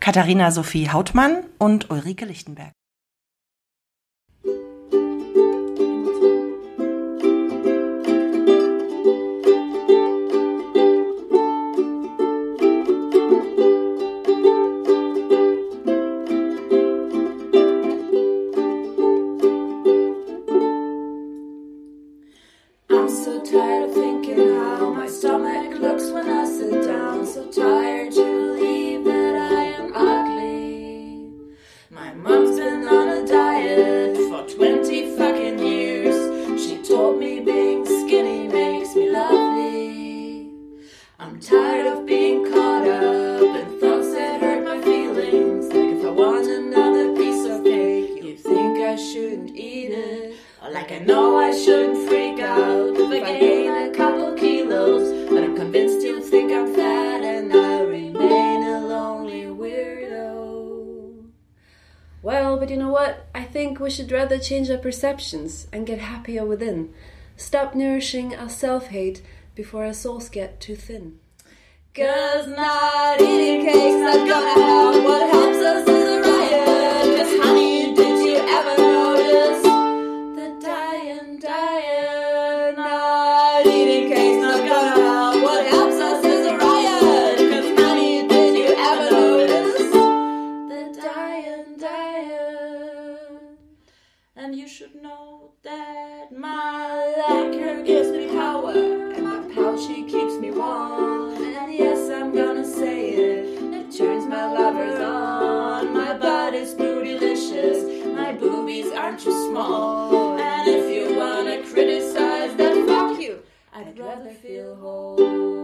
Katharina Sophie Hautmann und Ulrike Lichtenberg. Like I know I shouldn't freak out if I gain a couple kilos. But I'm convinced you'll think I'm fat and I remain a lonely weirdo. Well, but you know what? I think we should rather change our perceptions and get happier within. Stop nourishing our self hate before our souls get too thin. Cause not eating cake's not gonna help. What helps us is aren't too small. Oh. And if you wanna criticize, then fuck you. I'd rather feel whole.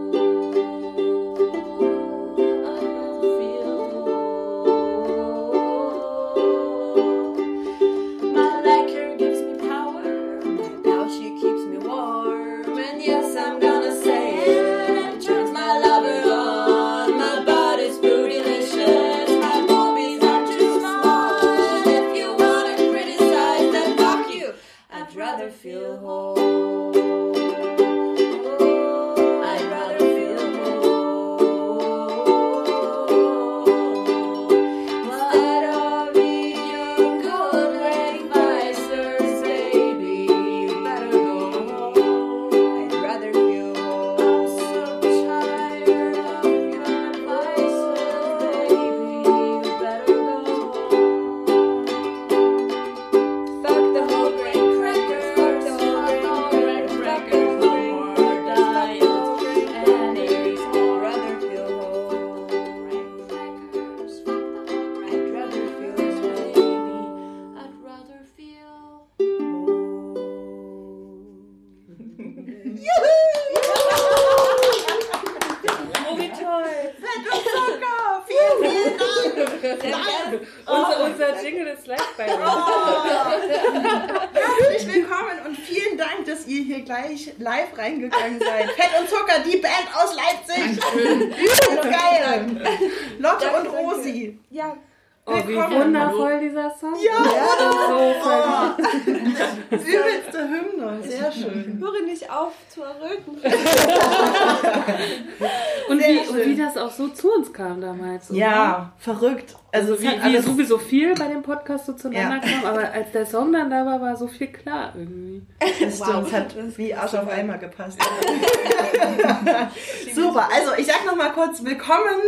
Verrückt. Also, Also wie, wie sowieso viel bei dem Podcast so zueinander Ja. kam, aber als der Song dann da war, war so viel klar irgendwie. Das stimmt, es hat wie Arsch auf Eimer gepasst. Super, also ich sag noch mal kurz willkommen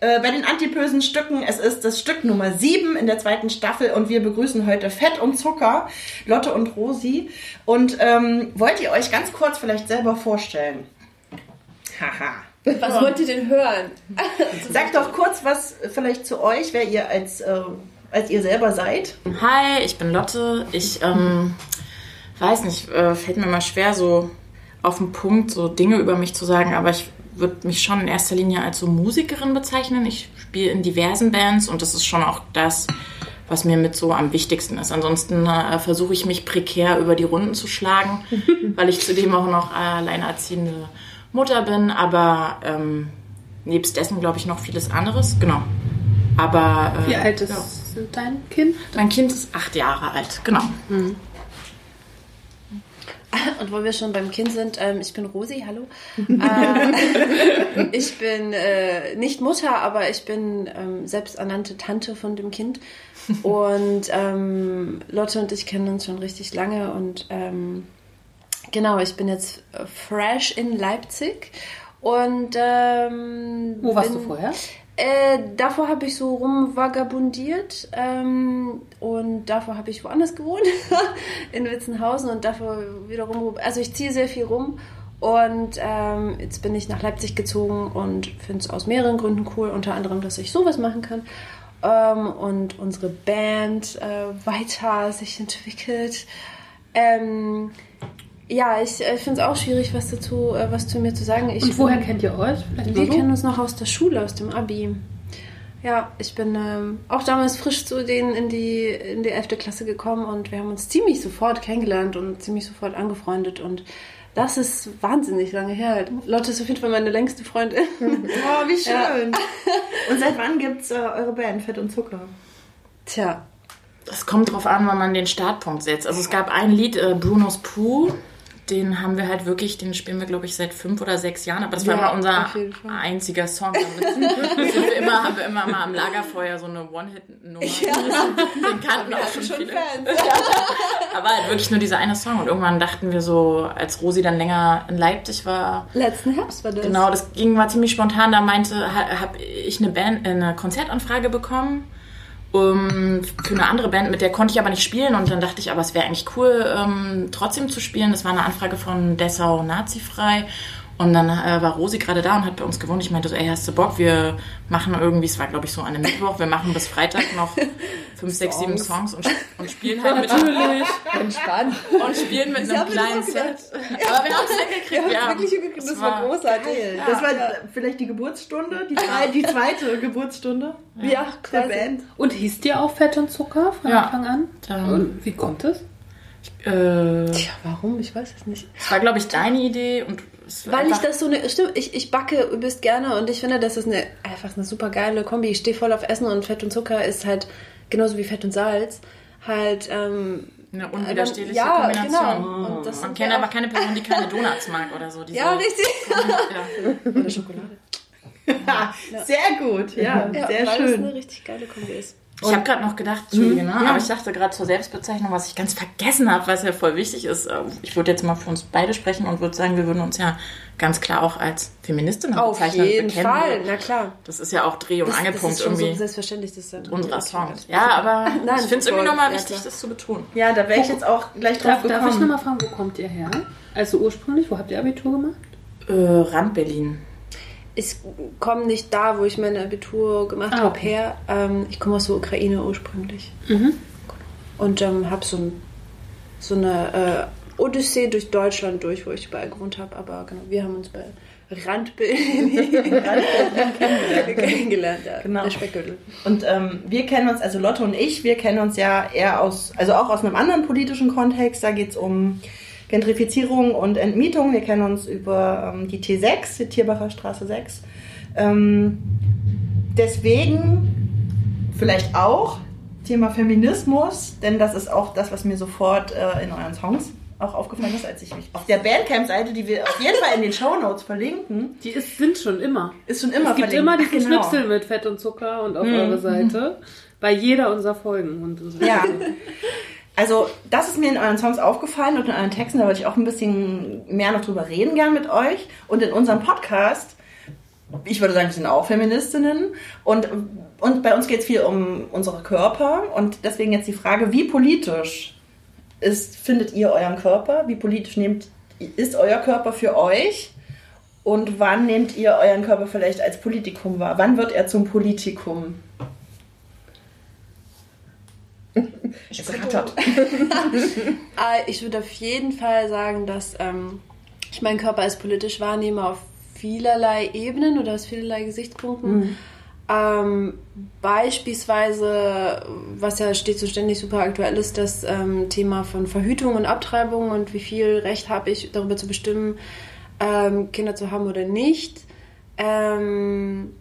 äh, bei den antipösen Stücken. Es ist das Stück Nummer 7 in der zweiten Staffel und wir begrüßen heute Fett und Zucker, Lotte und Rosi. Und ähm, wollt ihr euch ganz kurz vielleicht selber vorstellen? Haha. Was wollt ihr denn hören? Sagt doch kurz was vielleicht zu euch, wer ihr als, äh, als ihr selber seid. Hi, ich bin Lotte. Ich ähm, weiß nicht, äh, fällt mir mal schwer, so auf den Punkt so Dinge über mich zu sagen, aber ich würde mich schon in erster Linie als so Musikerin bezeichnen. Ich spiele in diversen Bands und das ist schon auch das, was mir mit so am wichtigsten ist. Ansonsten äh, versuche ich mich prekär über die Runden zu schlagen, weil ich zudem auch noch alleinerziehende Mutter bin, aber ähm, nebst dessen glaube ich noch vieles anderes. Genau. Aber äh, Wie alt ist ja. dein Kind? mein Kind ist acht Jahre alt, genau. Und wo wir schon beim Kind sind, ähm, ich bin Rosi, hallo. äh, ich bin äh, nicht Mutter, aber ich bin ähm, selbsternannte Tante von dem Kind. Und ähm, Lotte und ich kennen uns schon richtig lange. Und ähm, genau, ich bin jetzt äh, fresh in Leipzig. Und ähm, Wo warst bin, du vorher? Äh, davor habe ich so rumvagabundiert ähm, und davor habe ich woanders gewohnt, in Witzenhausen und davor wiederum, also ich ziehe sehr viel rum und ähm, jetzt bin ich nach Leipzig gezogen und finde es aus mehreren Gründen cool, unter anderem, dass ich sowas machen kann ähm, und unsere Band äh, weiter sich entwickelt. Ähm, ja, ich äh, finde es auch schwierig, was dazu, äh, was zu mir zu sagen. Ich Und woher bin- kennt ihr euch? Vielleicht wir kennen uns noch aus der Schule, aus dem Abi. Ja, ich bin ähm, auch damals frisch zu denen in die, in die 11. Klasse gekommen und wir haben uns ziemlich sofort kennengelernt und ziemlich sofort angefreundet und das ist wahnsinnig lange her. Lotte ist auf jeden Fall meine längste Freundin. Oh, wie schön. Und seit wann gibt's äh, eure Band Fett und Zucker? Tja, Es kommt drauf an, wann man den Startpunkt setzt. Also es gab ein Lied, äh, Bruno's Pooh, den haben wir halt wirklich, den spielen wir, glaube ich, seit fünf oder sechs Jahren. Aber das war Ja, immer unser einziger Song. Damit sind wir immer, haben wir immer mal am Lagerfeuer so eine One-Hit-Nummer. Den kannten auch schon viele. Aber halt wirklich nur dieser eine Song. Und irgendwann dachten wir so, als Rosi dann länger in Leipzig war, letzten Herbst war das. Genau, das ging mal ziemlich spontan. Da meinte, ha, habe ich eine Band, eine Konzertanfrage bekommen um, für eine andere Band, mit der konnte ich aber nicht spielen. Und dann dachte ich, aber es wäre eigentlich cool, ähm, trotzdem zu spielen. Das war eine Anfrage von Dessau Nazifrei. Und dann äh, war Rosi gerade da und hat bei uns gewohnt. Ich meinte so, ey, hast du Bock? Wir machen irgendwie, es war glaube ich so an einem Mittwoch, wir machen bis Freitag noch fünf, sechs, sieben Songs und, und spielen halt mit Natürlich. Entspannt. und spielen mit einem haben wir das kleinen Set. gedacht. Aber wir haben es hingekriegt. Ja, ja. wirklich hingekriegt, das Es war großartig. Das war vielleicht die Geburtsstunde, die, drei, die zweite Geburtsstunde Ja, der quasi. Band. Und hieß dir auch Fett und Zucker von Ja. Anfang an? Dann- Und wie kommt es? Äh, Tja, warum? Ich weiß es nicht. Das war, glaube ich, deine Idee und es war Weil ich das so eine. Stimmt, ich, ich backe übelst gerne und ich finde, das ist eine, einfach eine super geile Kombi. Ich stehe voll auf Essen und Fett und Zucker ist halt genauso wie Fett und Salz. Halt, ähm. eine unwiderstehliche Ja, Kombination. genau. Und das Man kennt aber keine Person, die keine Donuts mag oder so. Die Ja, so, richtig. Ja. Oder Schokolade. Ja, sehr gut, ja, Ja, sehr weil es eine schön. richtig geile Kombi ist. Ich habe gerade noch gedacht, Entschuldige, ne? aber ich dachte gerade zur Selbstbezeichnung, was ich ganz vergessen habe, was ja voll wichtig ist. äh, Ich würde jetzt mal für uns beide sprechen und würde sagen, wir würden uns ja ganz klar auch als Feministinnen Auf bezeichnen. jeden bekennen. Fall, na klar. Das ist ja auch Dreh- und Das, das Angelpunkt ist schon so irgendwie selbstverständlich, das ist unserer Songs. Ja, aber Nein, ich finde es irgendwie nochmal ja, wichtig, klar. das zu betonen. Ja, da wäre ich jetzt auch gleich drauf Darf, darf ich gekommen. nochmal fragen, wo kommt ihr her? Also ursprünglich, wo habt ihr Abitur gemacht? Äh, Rand Berlin. Ich komme nicht da, wo ich mein Abitur gemacht Ah, habe, okay. her. Ähm, ich komme aus der Ukraine ursprünglich. Und ähm, habe so, ein, so eine äh, Odyssee durch Deutschland durch, wo ich überall gewohnt habe. Aber genau, wir haben uns bei Randberlin kennengelernt. Ja. Genau. Der Speckgürtel. Und ähm, wir kennen uns, also Lotte und ich, wir kennen uns ja eher aus, also auch aus einem anderen politischen Kontext. Da geht es um Gentrifizierung und Entmietung. Wir kennen uns über ähm, die T6, die Tierbacher Straße 6. Ähm, deswegen vielleicht auch Thema Feminismus, denn das ist auch das, was mir sofort äh, in euren Songs auch aufgefallen ist, als ich mich auf der Bandcamp-Seite, die wir auf jeden Fall in den Shownotes verlinken, Die ist, sind schon immer. ist schon immer es gibt verlinkt. immer diesen Genau. Schnipsel mit Fett und Zucker und auf eurer Seite. Bei jeder unserer Folgen. Und unserer Ja. Also, das ist mir in euren Songs aufgefallen und in euren Texten, da wollte ich auch ein bisschen mehr noch drüber reden gern mit euch. Und in unserem Podcast, ich würde sagen, wir sind auch Feministinnen. Und, und bei uns geht es viel um unsere Körper. Und deswegen jetzt die Frage, wie politisch ist, findet ihr euren Körper? Wie politisch nehmt, ist euer Körper für euch? Und wann nehmt ihr euren Körper vielleicht als Politikum wahr? Wann wird er zum Politikum? Es rattert. Äh, ich würde auf jeden Fall sagen, dass ähm, ich meinen Körper als politisch wahrnehme auf vielerlei Ebenen oder aus vielerlei Gesichtspunkten. Ähm, beispielsweise, was ja stets und ständig super aktuell ist, das ähm, Thema von Verhütung und Abtreibung und wie viel Recht habe ich darüber zu bestimmen, ähm, Kinder zu haben oder nicht. Ähm,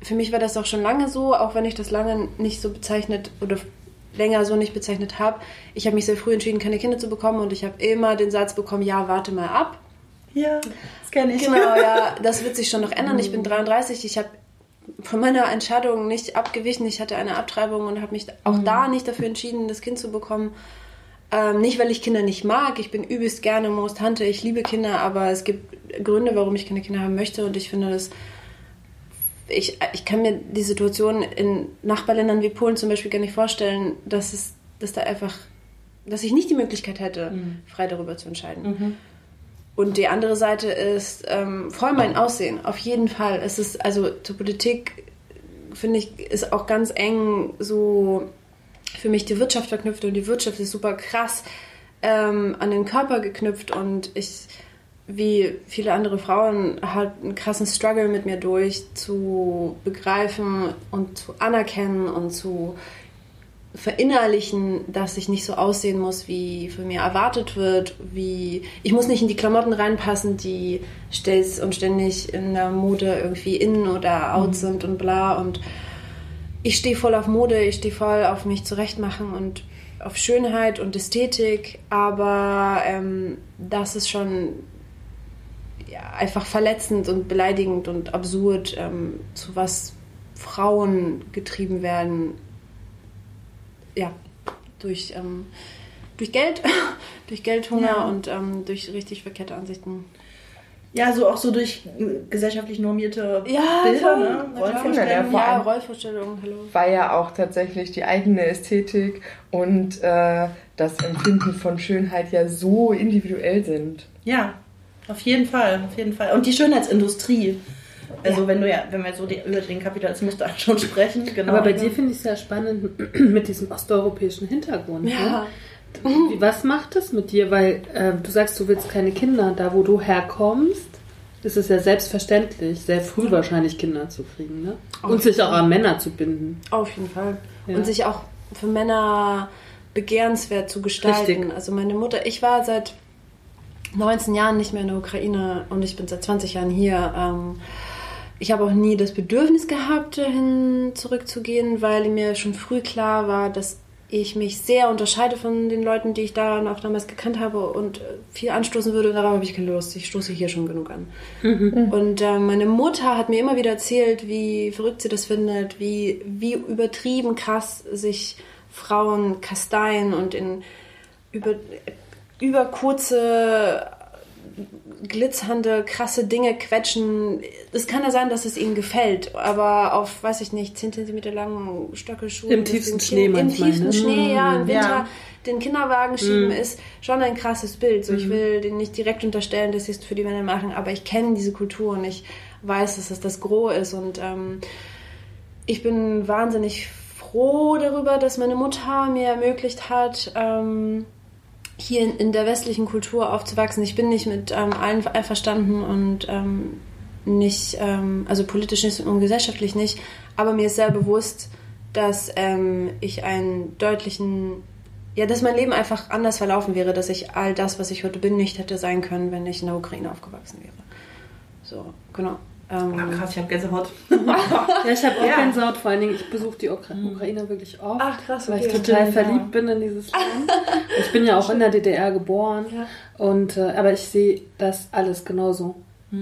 für mich war das auch schon lange so, auch wenn ich das lange nicht so bezeichnet oder länger so nicht bezeichnet habe. Ich habe mich sehr früh entschieden, keine Kinder zu bekommen und ich habe immer den Satz bekommen, ja, warte mal ab. Ja, das kenne ich. Genau, ja, das wird sich schon noch ändern. Ich bin 33, ich habe von meiner Entscheidung nicht abgewichen. Ich hatte eine Abtreibung und habe mich auch da nicht dafür entschieden, das Kind zu bekommen. Ähm, nicht, weil ich Kinder nicht mag. Ich bin übelst gerne Moos Tante. Ich liebe Kinder, aber es gibt Gründe, warum ich keine Kinder haben möchte. Und ich finde das. Ich, ich kann mir die Situation in Nachbarländern wie Polen zum Beispiel gar nicht vorstellen, dass es, dass da einfach, dass ich nicht die Möglichkeit hätte, frei darüber zu entscheiden. Und die andere Seite ist ähm, voll mein Aussehen, auf jeden Fall. Es ist, also zur Politik, finde ich, ist auch ganz eng so für mich die Wirtschaft verknüpft und die Wirtschaft ist super krass ähm, an den Körper geknüpft und ich, wie viele andere Frauen, halt einen krassen Struggle mit mir durch zu begreifen und zu anerkennen und zu verinnerlichen, dass ich nicht so aussehen muss, wie von mir erwartet wird, wie ich muss nicht in die Klamotten reinpassen, die stets und ständig in der Mode irgendwie in oder out sind und bla. Und ich stehe voll auf Mode, ich stehe voll auf mich zurechtmachen und auf Schönheit und Ästhetik, aber ähm, das ist schon einfach verletzend und beleidigend und absurd, ähm, zu was Frauen getrieben werden, ja, durch, ähm, durch Geld, durch Geldhunger Ja. und ähm, durch richtig verkehrte Ansichten. Ja, so auch so durch äh, gesellschaftlich normierte Ja, Bilder, ne? Rollenvorstellungen. Ja, Rollvorstellungen, hallo. War ja auch tatsächlich die eigene Ästhetik und äh, das Empfinden von Schönheit ja so individuell sind. Ja, auf jeden Fall, auf jeden Fall. Und die Schönheitsindustrie. Also wenn du ja, wenn wir so die, über den Kapitalismus da schon sprechen, genau. Aber bei dir finde ich es ja spannend mit diesem osteuropäischen Hintergrund. Ja. Ne? Was macht das mit dir? Weil äh, du sagst, du willst keine Kinder. Da, wo du herkommst, ist es ja selbstverständlich, sehr früh wahrscheinlich Kinder zu kriegen. Ne? Und sich auch an Männer zu binden. Auf jeden Fall. Ja. Und sich auch für Männer begehrenswert zu gestalten. Richtig. Also meine Mutter, ich war seit 19 Jahren nicht mehr in der Ukraine und ich bin seit 20 Jahren hier. Ähm, ich habe auch nie das Bedürfnis gehabt, dahin zurückzugehen, weil mir schon früh klar war, dass ich mich sehr unterscheide von den Leuten, die ich da auch damals gekannt habe und viel anstoßen würde. Darauf habe ich keine Lust. Ich stoße hier schon genug an. Und äh, meine Mutter hat mir immer wieder erzählt, wie verrückt sie das findet, wie, wie übertrieben krass sich Frauen kasteien und in über, über kurze glitzernde, krasse Dinge quetschen. Es kann ja sein, dass es ihnen gefällt, aber auf, weiß ich nicht, 10 cm langen Stöckelschuhen. Im tiefsten Schnee Kind- Im manchmal, tiefsten ne? Schnee, ja, im Winter. Ja. Den Kinderwagen schieben ist schon ein krasses Bild. So, ich will denen nicht direkt unterstellen, dass sie es für die Männer machen, aber ich kenne diese Kultur und ich weiß, dass es das Gros ist und ähm, ich bin wahnsinnig froh darüber, dass meine Mutter mir ermöglicht hat, ähm, hier in, der westlichen Kultur aufzuwachsen. Ich bin nicht mit ähm, allen einverstanden und ähm, nicht, ähm, also politisch nicht und gesellschaftlich nicht, aber mir ist sehr bewusst, dass ähm, ich einen deutlichen, ja, dass mein Leben einfach anders verlaufen wäre, dass ich all das, was ich heute bin, nicht hätte sein können, wenn ich in der Ukraine aufgewachsen wäre. So, genau. Ähm, Ah, krass, ich habe Gänsehaut. Ja, ich habe auch Ja. Gänsehaut, vor allen Dingen, ich besuche die Ukra Ukraine wirklich oft. Ach, krass, Weil ich okay. total Ja. verliebt bin in dieses Land. Ich bin ja auch in der DDR geboren. Und, äh, aber ich sehe das alles genauso.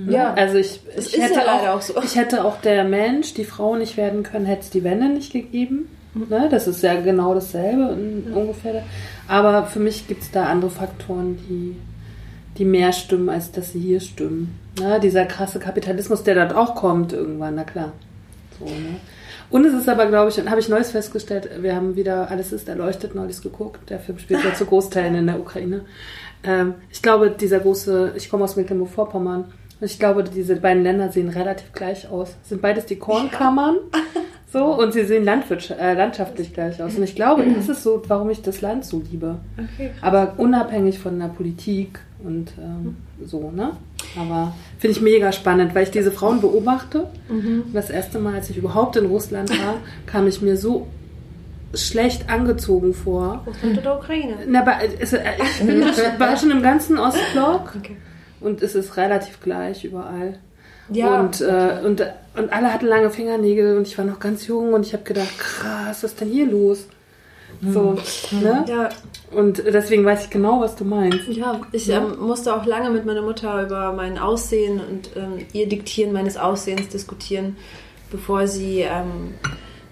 Ja. Also ich, Es ich ist hätte ja leider auch, auch so. ich hätte auch der Mensch, die Frau nicht werden können, hätte es die Wende nicht gegeben. Ne? Das ist ja genau dasselbe in- ungefähr. Aber für mich gibt es da andere Faktoren, die, die mehr stimmen, als dass sie hier stimmen. Ne? Dieser krasse Kapitalismus, der dort auch kommt irgendwann, na klar. So, ne? Und es ist aber, glaube ich, und habe ich Neues festgestellt, wir haben wieder Alles ist erleuchtet neulich geguckt. Der Film spielt ja zu Großteilen in der Ukraine. Ähm, ich glaube, dieser große, ich komme aus Mecklenburg-Vorpommern, und ich glaube, diese beiden Länder sehen relativ gleich aus. Sind beides die Kornkammern. So, und sie sehen äh, landschaftlich gleich aus. Und ich glaube, das ist so, warum ich das Land so liebe. Okay. Aber unabhängig von der Politik und ähm, so, ne? Aber finde ich mega spannend, weil ich diese Frauen beobachte. Und das erste Mal, als ich überhaupt in Russland war, kam ich mir so schlecht angezogen vor. Russland oder Ukraine? Na, aber es, äh, ich bin, war schon im ganzen Ostblock Okay. und es ist relativ gleich überall. Ja. Und, äh, und, und alle hatten lange Fingernägel und ich war noch ganz jung und ich habe gedacht, krass, was ist denn hier los? So, ne? Ja, Und deswegen weiß ich genau, was du meinst. ja. ich ähm, musste auch lange mit meiner Mutter über mein Aussehen und ähm, ihr Diktieren meines Aussehens diskutieren, bevor sie, ähm,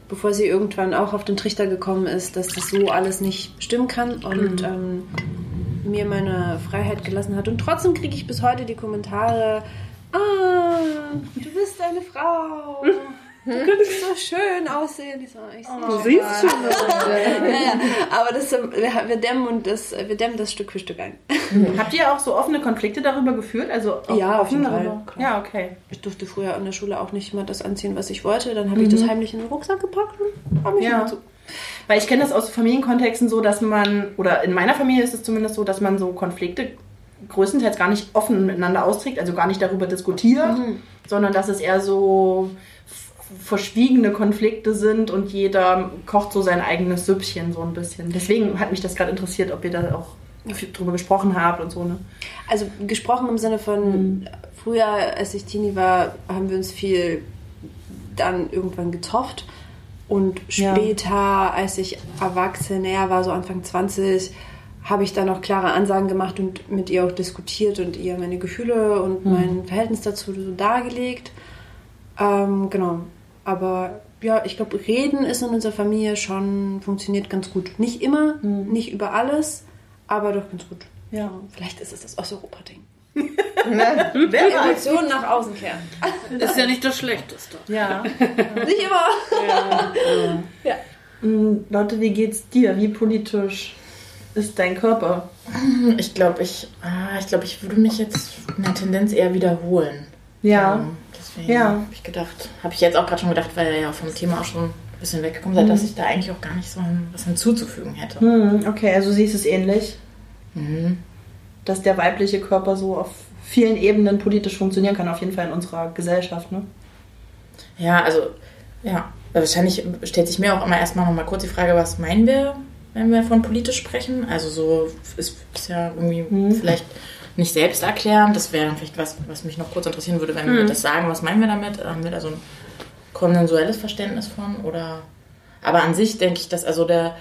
bevor sie irgendwann auch auf den Trichter gekommen ist, dass das so alles nicht stimmen kann und ähm, mir meine Freiheit gelassen hat. Und trotzdem kriege ich bis heute die Kommentare, ah, du bist eine Frau. Du könntest so schön aussehen. So, ich seh Du siehst schon, was ja, ja. Aber das, ähm, wir, dämmen und das, wir dämmen das Stück für Stück ein. Habt ihr auch so offene Konflikte darüber geführt? Also auch Ja, auf jeden Fall. Ja, okay. Ich durfte früher an der Schule auch nicht mal das anziehen, was ich wollte. Dann habe ich das heimlich in den Rucksack gepackt und habe mich Ja. immer zu. Weil ich kenne das aus Familienkontexten so, dass man, oder in meiner Familie ist es zumindest so, dass man so Konflikte größtenteils gar nicht offen miteinander austrägt, also gar nicht darüber diskutiert, sondern dass es eher so verschwiegene Konflikte sind und jeder kocht so sein eigenes Süppchen so ein bisschen. Deswegen hat mich das gerade interessiert, ob ihr da auch drüber gesprochen habt und so, ne? Also gesprochen im Sinne von, früher, als ich Teenie war, haben wir uns viel dann irgendwann gezofft. Und Ja. später, als ich erwachsen näher war, so Anfang 20, habe ich dann noch klare Ansagen gemacht und mit ihr auch diskutiert und ihr meine Gefühle und mein Verhältnis dazu so dargelegt. Ähm, genau. Aber ja, ich glaube, reden ist in unserer Familie schon, funktioniert ganz gut. Nicht immer, nicht über alles, aber doch ganz gut. Ja. Vielleicht ist es das Osteuropa-Ding. Wer weiß? Emotionen nach außen kehren. ist ja nicht das Schlechteste. Ja. Nicht immer. Mm, Lotte, wie geht's dir? Wie politisch ist dein Körper? Ich glaube, ich, ah, ich, glaub, ich würde mich jetzt in der Tendenz eher wiederholen. Ja. Ähm, deswegen Ja. habe ich gedacht, habe ich jetzt auch gerade schon gedacht, weil ihr ja vom Thema auch schon ein bisschen weggekommen seid, dass ich da eigentlich auch gar nicht so was hinzuzufügen hätte. Hm, okay, also siehst es ähnlich, Mhm. dass der weibliche Körper so auf vielen Ebenen politisch funktionieren kann, auf jeden Fall in unserer Gesellschaft, ne? Ja, also, ja, wahrscheinlich stellt sich mir auch immer erstmal noch mal kurz die Frage, was meinen wir, wenn wir von politisch sprechen? Also so ist, ist ja irgendwie vielleicht nicht selbsterklärend. Das wäre dann vielleicht was, was mich noch kurz interessieren würde, wenn wir das sagen. Was meinen wir damit? Haben wir da so ein konsensuelles Verständnis von? Oder aber an sich denke ich, dass also der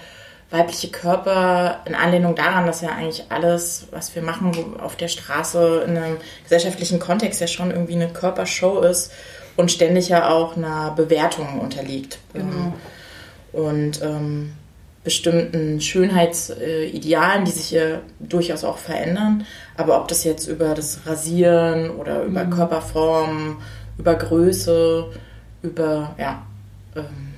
weibliche Körper in Anlehnung daran, dass ja eigentlich alles, was wir machen auf der Straße in einem gesellschaftlichen Kontext ja schon irgendwie eine Körpershow ist und ständig ja auch einer Bewertung unterliegt. Ähm, Und ähm, bestimmten Schönheitsidealen, die sich ja durchaus auch verändern. Aber ob das jetzt über das Rasieren oder über Körperform, über Größe, über, ja, ähm,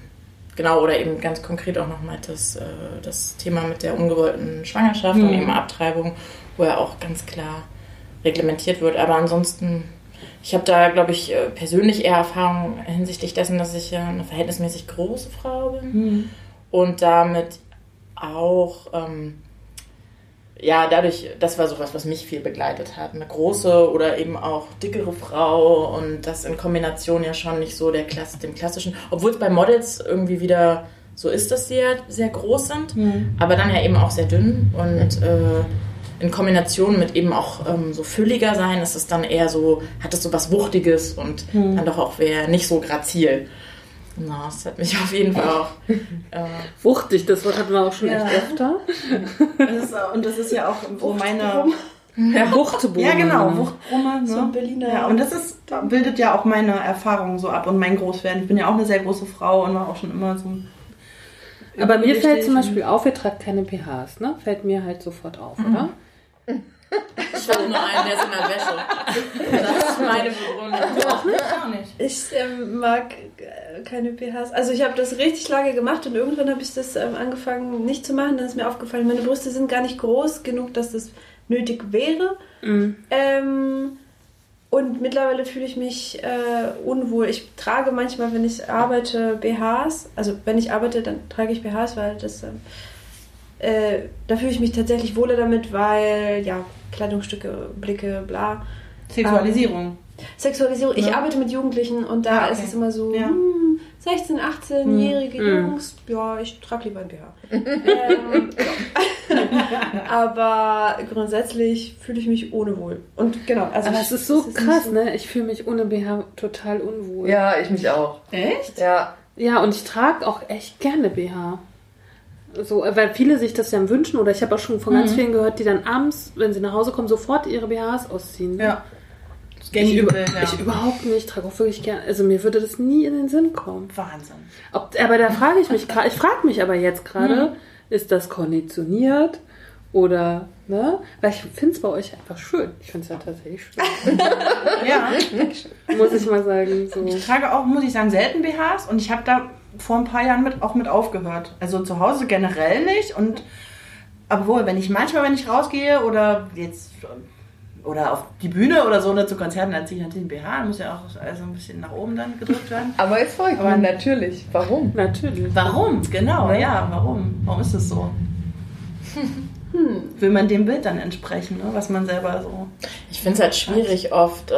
genau, oder eben ganz konkret auch nochmal das, äh, das Thema mit der ungewollten Schwangerschaft und eben Abtreibung, wo ja auch ganz klar reglementiert wird. Aber ansonsten, ich habe da, glaube ich, äh, persönlich eher Erfahrung hinsichtlich dessen, dass ich ja eine verhältnismäßig große Frau bin und damit auch, ähm, ja, dadurch, das war sowas, was mich viel begleitet hat. Eine große oder eben auch dickere Frau und das in Kombination ja schon nicht so der Klasse, dem klassischen, obwohl es bei Models irgendwie wieder so ist, dass sie ja sehr groß sind, aber dann ja eben auch sehr dünn und äh, in Kombination mit eben auch ähm, so fülliger sein, ist es dann eher so, hat es so was Wuchtiges und dann doch auch eher nicht so grazil. Na, das hat mich auf jeden Fall auch. Äh, Wuchtig, das Wort hatten wir auch schon Ja. echt öfter. Das ist, und das ist ja auch so meine. Ja, Wuchtebrumme. Ja, genau, Wuchtbrumme. Ne? So ein Berliner- Ja, und das ist, bildet ja auch meine Erfahrungen so ab und mein Großwerden. Ich bin ja auch eine sehr große Frau und war auch schon immer so. Aber mir fällt zum Beispiel auf, ihr tragt keine BHs, ne? Fällt mir halt sofort auf, oder? Ich war nur einen, der ist in der Wäsche. Das ist meine Begründung. Auch nicht. Ich ähm, mag äh, keine BHs. Also ich habe das richtig lange gemacht und irgendwann habe ich das ähm, angefangen nicht zu machen. Dann ist mir aufgefallen, meine Brüste sind gar nicht groß genug, dass das nötig wäre. Ähm, Und mittlerweile fühle ich mich äh, unwohl. Ich trage manchmal, wenn ich arbeite, BHs. Also wenn ich arbeite, dann trage ich BHs, weil das ähm, äh, da fühle ich mich tatsächlich wohler damit, weil ja Kleidungsstücke, Blicke, bla. Sexualisierung. Sexualisierung. Ich Ja. arbeite mit Jugendlichen und da Ah, okay. ist es immer so, Ja. hm, 16, 18-jährige Hm. Jungs, ja, ich trage lieber ein BH. ähm, ja. Aber grundsätzlich fühle ich mich ohne wohl. Und genau, also Aber ich- es ist so nicht krass, so- ne? Ich fühle mich ohne BH total unwohl. Ja, ich mich auch. Echt? Ja. Ja, und ich trage auch echt gerne BH. So, äh, weil viele sich das ja wünschen, oder ich habe auch schon von Mhm. ganz vielen gehört, die dann abends, wenn sie nach Hause kommen, sofort ihre BHs ausziehen. Ja. Das Ich, über, ja. ich überhaupt nicht, trage auch wirklich gerne. Also mir würde das nie in den Sinn kommen. Wahnsinn. Ob, aber da frage ich mich gerade, ich frage mich aber jetzt gerade, ist das konditioniert oder, ne? Weil ich finde es bei euch einfach schön. Ich finde es ja tatsächlich schön. Ja. muss ich mal sagen. So. Ich trage auch, muss ich sagen, selten BHs und ich habe da vor ein paar Jahren mit, auch mit aufgehört. Also zu Hause generell nicht und obwohl, wenn ich manchmal, wenn ich rausgehe oder jetzt oder auf die Bühne oder so oder zu Konzerten, dann ziehe ich natürlich einen BH, muss ja auch also ein bisschen nach oben dann gedrückt werden. Aber jetzt frage ich Aber- natürlich, warum? Natürlich. Warum? Genau, ja, warum? Warum ist das so? Will man dem Bild dann entsprechen, ne? was man selber so. Ich finde es halt schwierig, oft äh,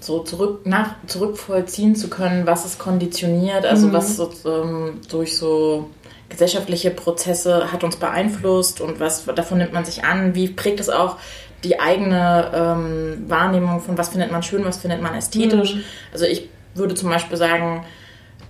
so zurück, nach, zurückvollziehen zu können, was es konditioniert, also was so, ähm, durch so gesellschaftliche Prozesse hat uns beeinflusst und was davon nimmt man sich an, wie prägt es auch die eigene ähm, Wahrnehmung von was findet man schön, was findet man ästhetisch. Also ich würde zum Beispiel sagen,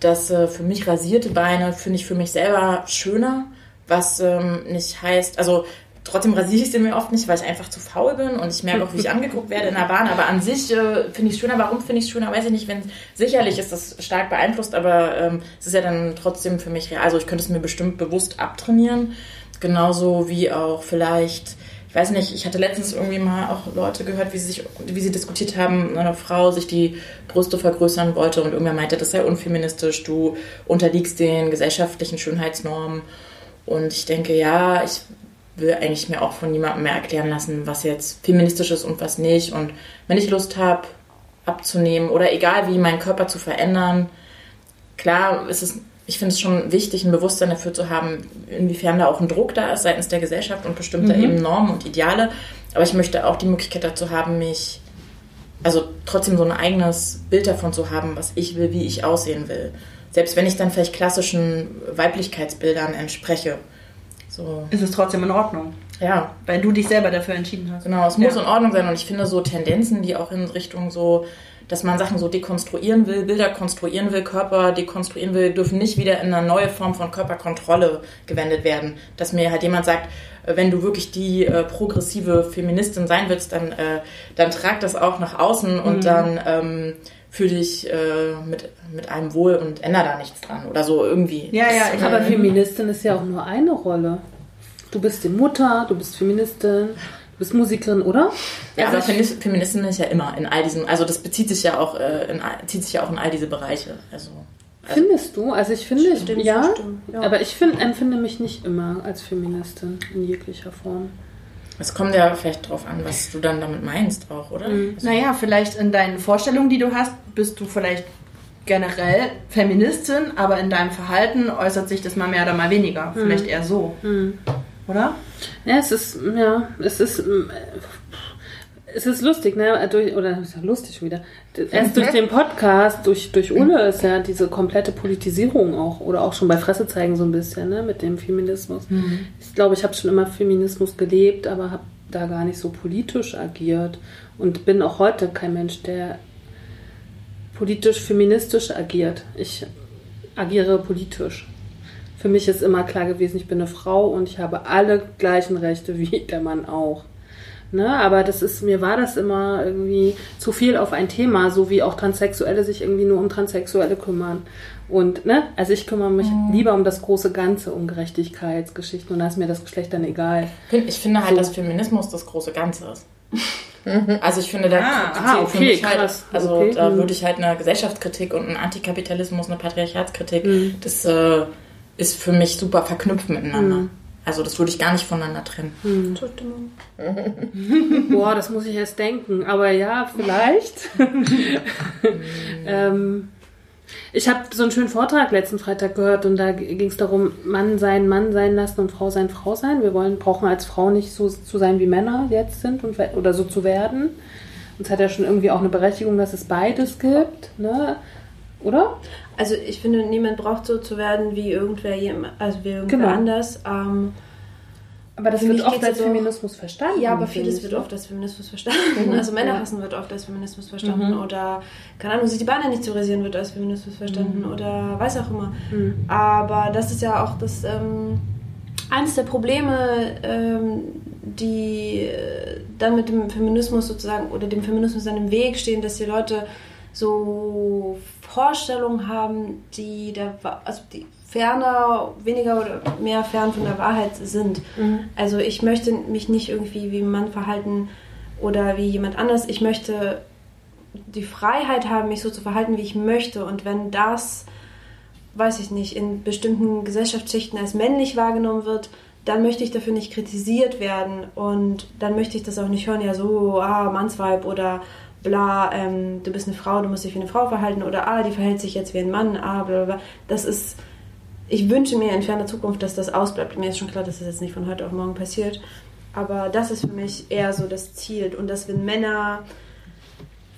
dass äh, für mich rasierte Beine finde ich für mich selber schöner, was ähm, nicht heißt, also trotzdem rasiere ich sie mir oft nicht, weil ich einfach zu faul bin und ich merke auch, wie ich angeguckt werde in der Bahn, aber an sich äh, finde ich es schöner. Warum finde ich es schöner, weiß ich nicht, wenn sicherlich ist das stark beeinflusst, aber ähm, es ist ja dann trotzdem für mich real. Also ich könnte es mir bestimmt bewusst abtrainieren, genauso wie auch vielleicht ich weiß nicht, ich hatte letztens irgendwie mal auch Leute gehört, wie sie sich, wie sie diskutiert haben, eine Frau sich die Brüste vergrößern wollte und irgendwer meinte, das sei unfeministisch, du unterliegst den gesellschaftlichen Schönheitsnormen. Und ich denke, ja, ich will eigentlich mir auch von niemandem mehr erklären lassen, was jetzt feministisch ist und was nicht. Und wenn ich Lust habe, abzunehmen oder egal wie meinen Körper zu verändern, klar ist es, ich finde es schon wichtig, ein Bewusstsein dafür zu haben, inwiefern da auch ein Druck da ist seitens der Gesellschaft und bestimmter eben Normen und Ideale. Aber ich möchte auch die Möglichkeit dazu haben, mich, also trotzdem so ein eigenes Bild davon zu haben, was ich will, wie ich aussehen will. Selbst wenn ich dann vielleicht klassischen Weiblichkeitsbildern entspreche. So, Ist es trotzdem in Ordnung, ja, weil du dich selber dafür entschieden hast. Genau, es muss Ja. in Ordnung sein und ich finde so Tendenzen, die auch in Richtung so, dass man Sachen so dekonstruieren will, Bilder konstruieren will, Körper dekonstruieren will, dürfen nicht wieder in eine neue Form von Körperkontrolle gewendet werden. Dass mir halt jemand sagt, äh, wenn du wirklich die äh, progressive Feministin sein willst, dann, äh, dann trag das auch nach außen und dann ähm, fühl dich äh, mit, mit einem wohl und änder da nichts dran oder so irgendwie. Ja, ja, ich Aber Feministin ist ja auch nur eine Rolle. Du bist die Mutter, du bist Feministin, du bist Musikerin, oder? Ja, aber Also ich- Feminist- Feministin ist ja immer in all diesen, also das bezieht sich ja auch, äh, in, all- zieht sich ja auch in all diese Bereiche. Also, also Findest du? Also ich finde, Stimmt, ja, stimmt, ja. aber ich find, empfinde mich nicht immer als Feministin in jeglicher Form. Es kommt ja vielleicht drauf an, was du dann damit meinst auch, oder? Naja, vielleicht in deinen Vorstellungen, die du hast, bist du vielleicht generell Feministin, aber in deinem Verhalten äußert sich das mal mehr oder mal weniger. Vielleicht eher so. Oder? Ja, es ist, ja, es ist, ähm, es ist lustig, ne? Durch, oder lustig wieder. Erst durch den Podcast, durch, durch Ulle ist ja diese komplette Politisierung auch, oder auch schon bei Fresse zeigen so ein bisschen, ne? Mit dem Feminismus. Ich glaube, ich habe schon immer Feminismus gelebt, aber habe da gar nicht so politisch agiert. Und bin auch heute kein Mensch, der politisch feministisch agiert. Ich agiere politisch. Für mich ist immer klar gewesen, ich bin eine Frau und ich habe alle gleichen Rechte wie der Mann auch. Ne, aber das ist, mir war das immer irgendwie zu viel auf ein Thema, so wie auch Transsexuelle sich irgendwie nur um Transsexuelle kümmern. Und, ne, also ich kümmere mich lieber um das große Ganze, um Gerechtigkeitsgeschichten und da ist mir das Geschlecht dann egal. Ich finde halt, So. dass Feminismus das große Ganze ist. Also ich finde, da Ah, ah, okay, halt, krass. also Okay, da hm. würde ich halt eine Gesellschaftskritik und einen Antikapitalismus, eine Patriarchatskritik, Hm. das äh, ist für mich super verknüpft miteinander. Also das würde ich gar nicht voneinander trennen. Zustimmung. Boah, das muss ich erst denken. Aber ja, vielleicht. ähm, ich habe so einen schönen Vortrag letzten Freitag gehört und da ging es darum, Mann sein, Mann sein lassen und Frau sein, Frau sein. Wir wollen, brauchen als Frau nicht so zu sein, wie Männer jetzt sind und, oder so zu werden. Und es hat ja schon irgendwie auch eine Berechtigung, dass es beides gibt, ne? Oder? Also ich finde, niemand braucht so zu werden wie irgendwer, also wie irgendwer Genau. anders. Ähm, Aber das wird oft als jetzt auch- Feminismus verstanden. ja, aber vieles wird oft als Feminismus verstanden. Also Männerhassen wird oft als Feminismus verstanden. Oder, keine Ahnung, sich die Beine nicht zu rasieren wird als Feminismus verstanden. Oder weiß auch immer. Aber das ist ja auch das ähm, eines der Probleme, ähm, die äh, dann mit dem Feminismus sozusagen oder dem Feminismus dann im Weg stehen, dass die Leute so Vorstellungen haben, die der also die ferner, weniger oder mehr fern von der Wahrheit sind. Also ich möchte mich nicht irgendwie wie ein Mann verhalten oder wie jemand anders. Ich möchte die Freiheit haben, mich so zu verhalten, wie ich möchte. Und wenn das weiß ich nicht, in bestimmten Gesellschaftsschichten als männlich wahrgenommen wird, dann möchte ich dafür nicht kritisiert werden und dann möchte ich das auch nicht hören, ja so, ah, Mannsweib oder bla, ähm, du bist eine Frau, du musst dich wie eine Frau verhalten oder ah, die verhält sich jetzt wie ein Mann, ah, bla, bla, bla. Das ist, ich wünsche mir in ferner Zukunft, dass das ausbleibt. Mir ist schon klar, dass das jetzt nicht von heute auf morgen passiert, aber das ist für mich eher so das Ziel und dass wenn Männer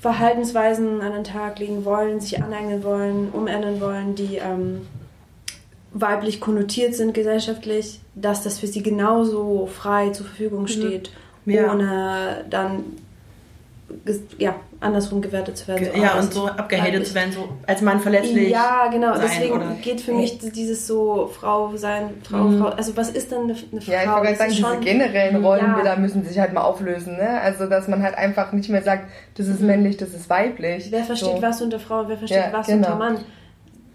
Verhaltensweisen an den Tag legen wollen, sich aneignen wollen, umändern wollen, die ähm, weiblich konnotiert sind gesellschaftlich, dass das für sie genauso frei zur Verfügung steht, Ja. ohne dann ja, andersrum gewertet zu werden. Ja, ah, und so abgehatet zu werden, so als Mann verletzlich. Ja, genau. sein, Deswegen oder- geht für mich dieses so Frau sein, Frau, Mhm. Frau. Also was ist denn eine, eine Frau? Ja, ich wollte gerade sagen, diese generellen Rollenbilder Ja. müssen sich halt mal auflösen, ne? Also, dass man halt einfach nicht mehr sagt, das ist männlich, das ist weiblich. Wer versteht so. was unter Frau, wer versteht Ja, was genau. unter Mann?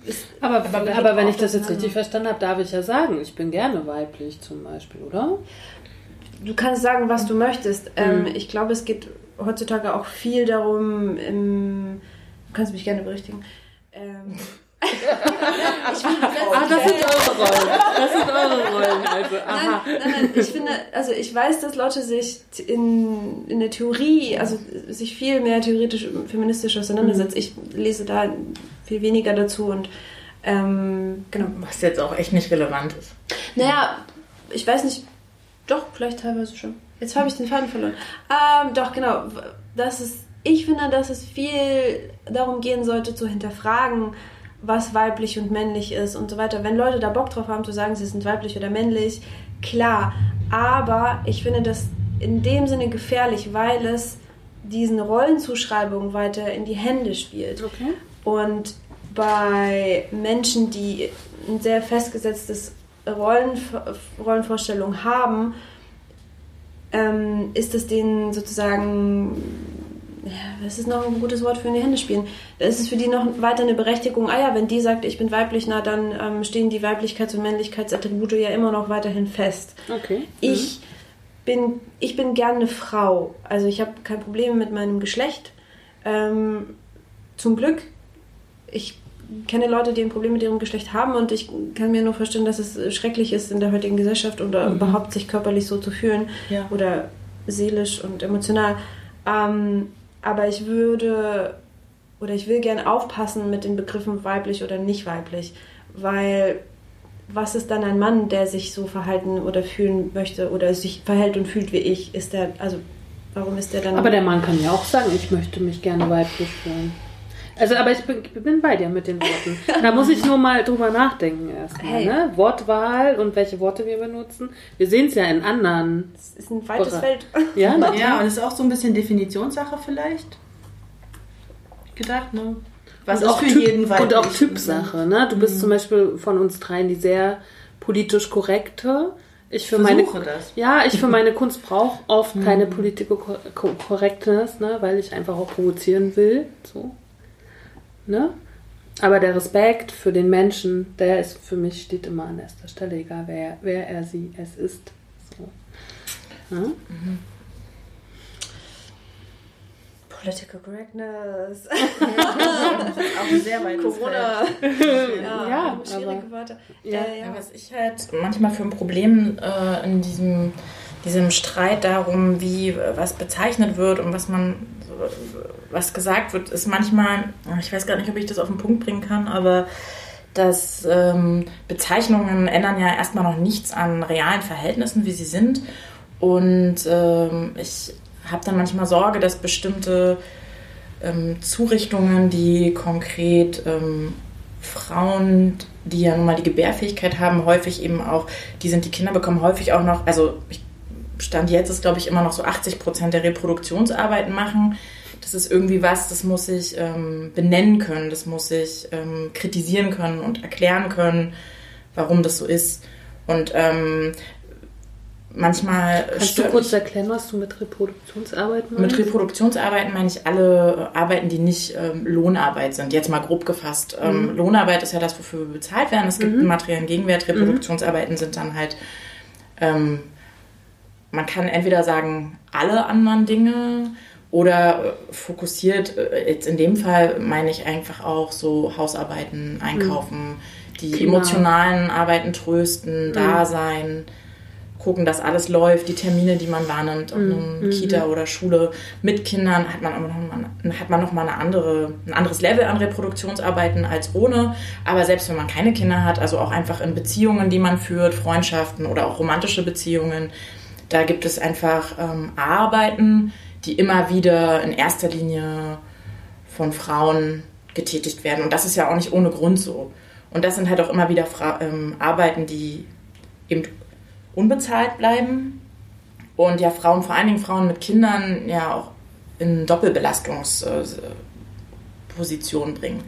Ist, Aber, Aber aber, wenn ich das jetzt richtig verstanden habe, darf ich ja sagen, ich bin gerne weiblich zum Beispiel, oder? du kannst sagen, was du möchtest. Ähm, Mhm. ich glaube, es geht heutzutage auch viel darum, im, du kannst mich gerne berichtigen. Ähm, ich finde, Ah, das sind eure Rollen. Das sind eure Rollen. Also, Nein, aha. nein, nein, ich finde, also ich weiß, dass Leute sich in, in der Theorie, also sich viel mehr theoretisch feministisch auseinandersetzen. Ich lese da viel weniger dazu und ähm, genau. Was jetzt auch echt nicht relevant ist. Naja, ich weiß nicht, doch, vielleicht teilweise schon. Jetzt habe ich den Faden verloren. Ähm, doch, genau. Das ist, ich finde, dass es viel darum gehen sollte, zu hinterfragen, was weiblich und männlich ist und so weiter. Wenn Leute da Bock drauf haben, zu sagen, sie sind weiblich oder männlich, klar. Aber ich finde das in dem Sinne gefährlich, weil es diesen Rollenzuschreibungen weiter in die Hände spielt. Okay. Und bei Menschen, die ein sehr festgesetztes Rollenv Rollenvorstellung haben, ähm, ist es denen sozusagen, ja, was ist noch ein gutes Wort für in die Hände spielen? Ist es für die noch weiter eine Berechtigung, ah ja, wenn die sagt, ich bin weiblich, na dann ähm, stehen die Weiblichkeits- und Männlichkeitsattribute ja immer noch weiterhin fest. Okay. Ich bin, ich bin gerne eine Frau. Also ich habe kein Problem mit meinem Geschlecht. Ähm, zum Glück. Ich kenne Leute, die ein Problem mit ihrem Geschlecht haben und ich kann mir nur vorstellen, dass es schrecklich ist in der heutigen Gesellschaft oder überhaupt sich körperlich so zu fühlen Ja. oder seelisch und emotional. Ähm, aber ich würde oder ich will gern aufpassen mit den Begriffen weiblich oder nicht weiblich, weil was ist dann ein Mann, der sich so verhalten oder fühlen möchte oder sich verhält und fühlt wie ich? Ist der, also warum ist der dann? Aber der Mann kann ja auch sagen, ich möchte mich gerne weiblich fühlen. Also, aber ich bin, bin bei dir mit den Worten. Da muss ich nur mal drüber nachdenken erstmal. Hey. Ne? Wortwahl und welche Worte wir benutzen. Wir sehen es ja in anderen. das ist ein weites Oder- Feld. Ja, na Ja, und es ist auch so ein bisschen Definitionssache vielleicht. Gedacht, ne? Was und ist auch für typ, jeden weiblich? Und auch Typsache. Ne? Du bist zum Beispiel von uns dreien die sehr politisch korrekte. Ich für meine Versuche das. Ja, ich für meine Kunst brauche oft keine Political Co- Correctness, ne, weil ich einfach auch provozieren will. So. Ne? Aber der Respekt für den Menschen, der ist für mich steht immer an erster Stelle, egal wer, wer er sie es ist. So. Ja? Political Correctness. Auch sehr weit Corona. Ja, ja schwierige aber- Worte. Ja. Äh, Ja, was ich halt manchmal für ein Problem äh, in diesem, diesem Streit darum, wie was bezeichnet wird und was man was gesagt wird, ist manchmal, ich weiß gar nicht, ob ich das auf den Punkt bringen kann, aber dass ähm, Bezeichnungen ändern ja erstmal noch nichts an realen Verhältnissen, wie sie sind. Und ähm, ich habe dann manchmal Sorge, dass bestimmte ähm, Zurichtungen, die konkret ähm, Frauen, die ja nun mal die Gebärfähigkeit haben, häufig eben auch, die sind, die Kinder bekommen häufig auch noch, also ich, Stand jetzt ist, glaube ich, immer noch so 80 Prozent der Reproduktionsarbeiten machen. Das ist irgendwie was, das muss ich ähm, benennen können, das muss ich ähm, kritisieren können und erklären können, warum das so ist. Und ähm, manchmal Kannst du kurz erklären, was du mit Reproduktionsarbeit meinst? mit Reproduktionsarbeiten meine ich alle äh, Arbeiten, die nicht ähm, Lohnarbeit sind. Jetzt mal grob gefasst. Ähm, Lohnarbeit ist ja das, wofür wir bezahlt werden. Es gibt einen materiellen Gegenwert. Reproduktionsarbeiten sind dann halt, ähm, man kann entweder sagen, alle anderen Dinge oder äh, fokussiert, äh, jetzt in dem Fall meine ich einfach auch so Hausarbeiten, Einkaufen, die Genau. emotionalen Arbeiten trösten, da sein gucken, dass alles läuft, die Termine, die man wahrnimmt, ob nun Kita oder Schule. Mit Kindern, hat man, noch mal, hat man noch mal eine andere, ein anderes Level an Reproduktionsarbeiten als ohne. Aber selbst wenn man keine Kinder hat, also auch einfach in Beziehungen, die man führt, Freundschaften oder auch romantische Beziehungen, da gibt es einfach ähm, Arbeiten, die immer wieder in erster Linie von Frauen getätigt werden. Und das ist ja auch nicht ohne Grund so. Und das sind halt auch immer wieder Fra ähm, Arbeiten, die eben unbezahlt bleiben und ja Frauen, vor allen Dingen Frauen mit Kindern, ja auch in Doppelbelastungspositionen bringen.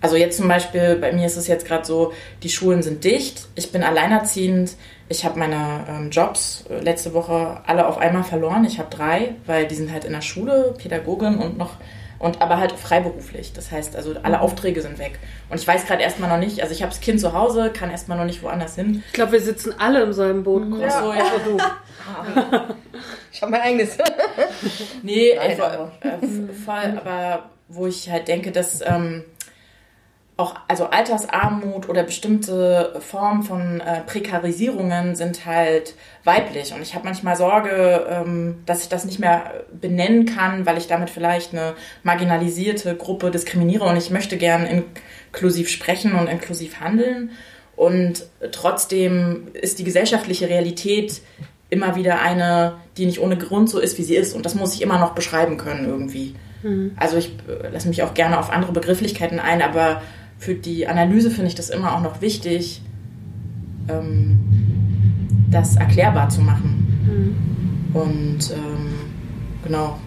Also jetzt zum Beispiel, bei mir ist es jetzt gerade so, die Schulen sind dicht, ich bin alleinerziehend, ich habe meine ähm, Jobs äh, letzte Woche alle auf einmal verloren. Ich habe drei, weil die sind halt in der Schule, Pädagogin und noch und aber halt freiberuflich. Das heißt, also alle Aufträge sind weg. Und ich weiß gerade erstmal noch nicht, also ich habe das Kind zu Hause, kann erstmal noch nicht woanders hin. Ich glaube, wir sitzen alle im selben Boot. Ach so, ja. Ich habe mein eigenes. Nee, Nein, einfach, aber- äh, voll, aber wo ich halt denke, dass ähm, auch also Altersarmut oder bestimmte Formen von äh, Prekarisierungen sind halt weiblich und ich habe manchmal Sorge, ähm, dass ich das nicht mehr benennen kann, weil ich damit vielleicht eine marginalisierte Gruppe diskriminiere und ich möchte gern inklusiv sprechen und inklusiv handeln und trotzdem ist die gesellschaftliche Realität immer wieder eine, die nicht ohne Grund so ist, wie sie ist. Und das muss ich immer noch beschreiben können irgendwie. Also ich äh, lasse mich auch gerne auf andere Begrifflichkeiten ein, aber für die Analyse finde ich das immer auch noch wichtig, ähm, das erklärbar zu machen. Und ähm, genau.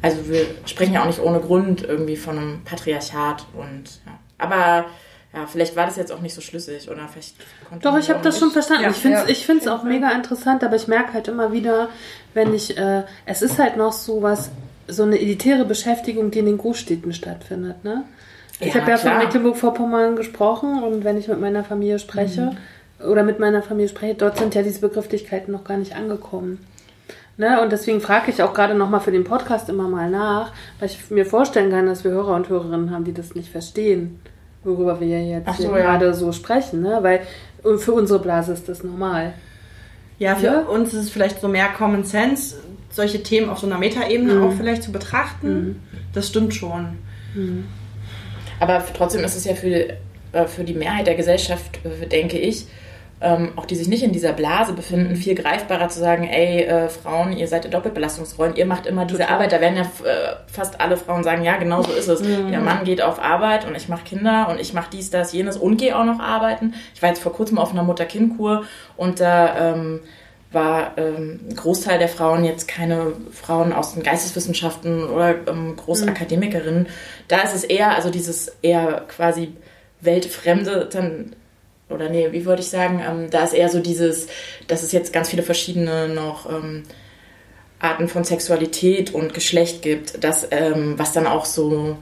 Also wir sprechen ja auch nicht ohne Grund irgendwie von einem Patriarchat und ja. Aber ja, vielleicht war das jetzt auch nicht so schlüssig oder vielleicht konnte Doch, ich habe das schon verstanden. Ja, ich finde es ja, ich find's auch mega interessant, aber ich merke halt immer wieder, wenn ich, äh, es ist halt noch so was, so eine elitäre Beschäftigung, die in den Großstädten stattfindet, ne? Ich Ja, habe ja von klar. Mecklenburg-Vorpommern gesprochen und wenn ich mit meiner Familie spreche oder mit meiner Familie spreche, dort sind ja diese Begrifflichkeiten noch gar nicht angekommen. Ne? Und deswegen frage ich auch gerade nochmal für den Podcast immer mal nach, weil ich mir vorstellen kann, dass wir Hörer und Hörerinnen haben, die das nicht verstehen, worüber wir jetzt so, ja. gerade so sprechen. Ne? Weil für unsere Blase ist das normal. Ja, für Ja. uns ist es vielleicht so mehr Common Sense, solche Themen auf so einer Metaebene auch vielleicht zu betrachten. Das stimmt schon. Aber trotzdem ist es ja für, äh, für die Mehrheit der Gesellschaft, äh, denke ich, ähm, auch die sich nicht in dieser Blase befinden, viel greifbarer zu sagen, ey, äh, Frauen, ihr seid in Doppelbelastungsrollen, ihr macht immer diese Arbeit. Da werden ja äh, fast alle Frauen sagen, ja, genau so ist es. Der Mann geht auf Arbeit und ich mache Kinder und ich mache dies, das, jenes und gehe auch noch arbeiten. Ich war jetzt vor kurzem auf einer Mutter-Kind-Kur und da ähm, war ähm, ein Großteil der Frauen jetzt keine Frauen aus den Geisteswissenschaften oder ähm, Großakademikerinnen. Da ist es eher, also dieses eher quasi weltfremde, dann, oder nee, wie würde ich sagen, ähm, da ist eher so dieses, dass es jetzt ganz viele verschiedene noch ähm, Arten von Sexualität und Geschlecht gibt, das, ähm, was dann auch so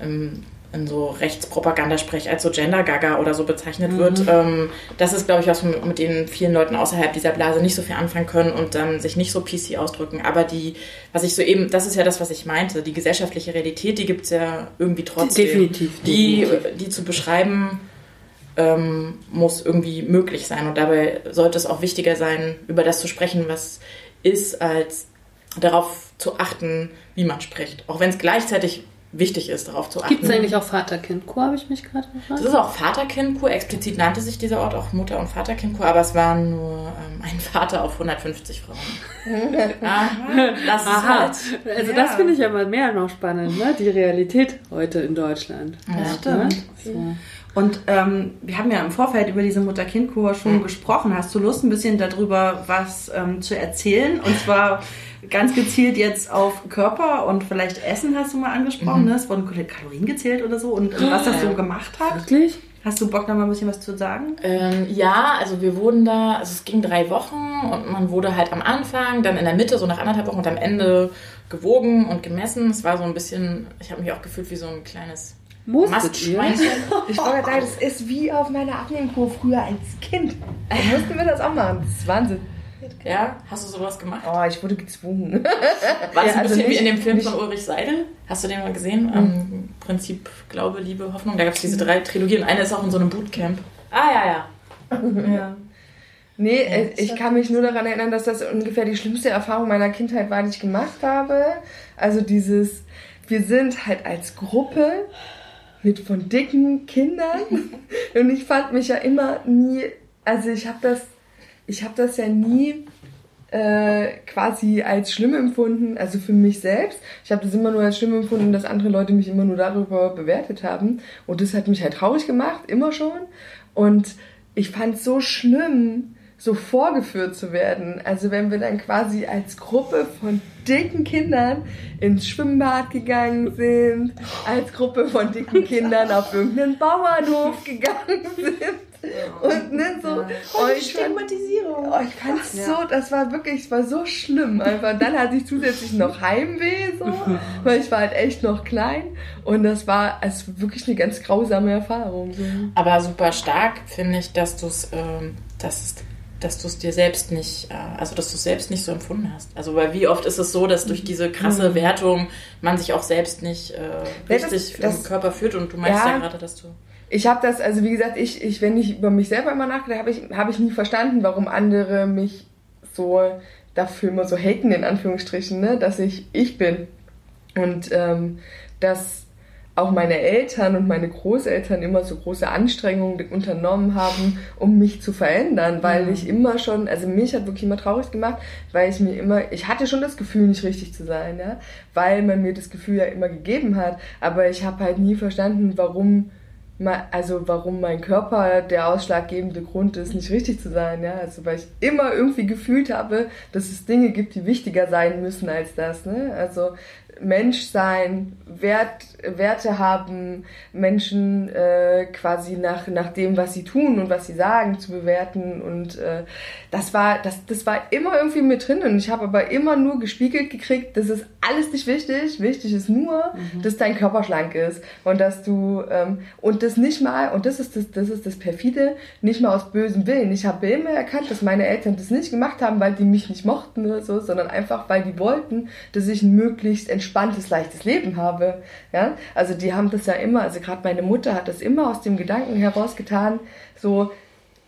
ähm, in so Rechtspropagandasprech als so Gender-Gaga oder so bezeichnet wird. Ähm, das ist, glaube ich, was mit mit den vielen Leuten außerhalb dieser Blase nicht so viel anfangen können und dann sich nicht so PC ausdrücken. Aber die, was ich so eben, das ist ja das, was ich meinte, die gesellschaftliche Realität, die gibt es ja irgendwie trotzdem. Definitiv, Die, definitiv. die zu beschreiben, ähm, muss irgendwie möglich sein. Und dabei sollte es auch wichtiger sein, über das zu sprechen, was ist, als darauf zu achten, wie man spricht. Auch wenn es gleichzeitig wichtig ist, darauf zu achten. Gibt es eigentlich auch Vater-Kind-Kur, habe ich mich gerade gefragt? Das ist auch Vater-Kind-Kur. Explizit nannte sich dieser Ort auch Mutter- und Vater-Kind-Kur, aber es waren nur ähm, ein Vater auf 150 Frauen. Aha, das ist Aha, halt. also Ja. das finde ich ja mal mehr noch spannend, ne? die Realität heute in Deutschland. Ja, stimmt. Ne? So. Und ähm, wir haben ja im Vorfeld über diese Mutter-Kind-Kur schon gesprochen. Hast du Lust, ein bisschen darüber was ähm, zu erzählen? Und zwar ganz gezielt jetzt auf Körper und vielleicht Essen hast du mal angesprochen. Ne? Es wurden Kalorien gezählt oder so. Und, und was das so gemacht hat. Wirklich? Hast du Bock, da mal ein bisschen was zu sagen? Ähm, ja, also wir wurden da, also es ging drei Wochen und man wurde halt am Anfang, dann in der Mitte, so nach anderthalb Wochen und am Ende gewogen und gemessen. Es war so ein bisschen, ich habe mich auch gefühlt wie so ein kleines? Mastschweinchen. Ich wollte sagen, das ist wie auf meiner Abnehmkur früher als Kind. Da mussten wir das auch machen. Das ist Wahnsinn. Ja, hast du sowas gemacht? Oh, ich wurde gezwungen. War das Ja, ein also bisschen wie nicht- in dem Film nicht- von Ulrich Seidel? Hast du den mal gesehen? Ähm, Prinzip Glaube, Liebe, Hoffnung. Da gab es diese drei Trilogien. Eine ist auch in so einem Bootcamp. Ah, ja, ja. Ja. Nee, äh, ich kann mich nur daran erinnern, dass das ungefähr die schlimmste Erfahrung meiner Kindheit war, die ich gemacht habe. Also dieses, wir sind halt als Gruppe mit von dicken Kindern und ich fand mich ja immer nie, also ich habe das, ich habe das ja nie äh, quasi als schlimm empfunden, also für mich selbst. Ich habe das immer nur als schlimm empfunden, dass andere Leute mich immer nur darüber bewertet haben. Und das hat mich halt traurig gemacht, immer schon. Und ich fand es so schlimm, so vorgeführt zu werden. Also wenn wir dann quasi als Gruppe von dicken Kindern ins Schwimmbad gegangen sind, als Gruppe von dicken Kindern auf irgendeinen Bauernhof gegangen sind. Und ne, so, oh, ich fand, Stigmatisierung. Oh, ich fand's so, das war wirklich, es war so schlimm. Einfach dann hatte ich zusätzlich noch Heimweh, so, weil ich war halt echt noch klein. Und das war also wirklich eine ganz grausame Erfahrung. So. Aber super stark finde ich, dass du es, ähm, dass, dass du es dir selbst nicht, äh, also dass du es selbst nicht so empfunden hast. Also weil wie oft ist es so, dass durch diese krasse Wertung man sich auch selbst nicht äh, das- richtig für das- den Körper fühlt und du meinst ja, Ja. gerade, dass du. Ich habe das, also wie gesagt, ich, ich, wenn ich über mich selber immer nachgedacht habe, ich, habe ich nie verstanden, warum andere mich so dafür immer so haten, in Anführungsstrichen, ne? dass ich ich bin. Und ähm, dass auch meine Eltern und meine Großeltern immer so große Anstrengungen unternommen haben, um mich zu verändern, weil ich immer schon, also mich hat wirklich immer traurig gemacht, weil ich mir immer, ich hatte schon das Gefühl, nicht richtig zu sein, ja, weil man mir das Gefühl ja immer gegeben hat, aber ich habe halt nie verstanden, warum also warum mein Körper der ausschlaggebende Grund ist, nicht richtig zu sein, ja, also weil ich immer irgendwie gefühlt habe, dass es Dinge gibt, die wichtiger sein müssen als das, ne, also Mensch sein, Wert, Werte haben, Menschen äh, quasi nach, nach dem, was sie tun und was sie sagen, zu bewerten. Und äh, das war, das, das war immer irgendwie mit drin. Und ich habe aber immer nur gespiegelt gekriegt, das ist alles nicht wichtig. Wichtig ist nur, dass dein Körper schlank ist. Und dass du, ähm, und das nicht mal, und das ist das, das ist das perfide, nicht mal aus bösem Willen. Ich habe immer erkannt, dass meine Eltern das nicht gemacht haben, weil die mich nicht mochten oder so, sondern einfach, weil die wollten, dass ich möglichst entspanntes, leichtes Leben habe. Ja, also die haben das ja immer, also gerade meine Mutter hat das immer aus dem Gedanken herausgetan, so,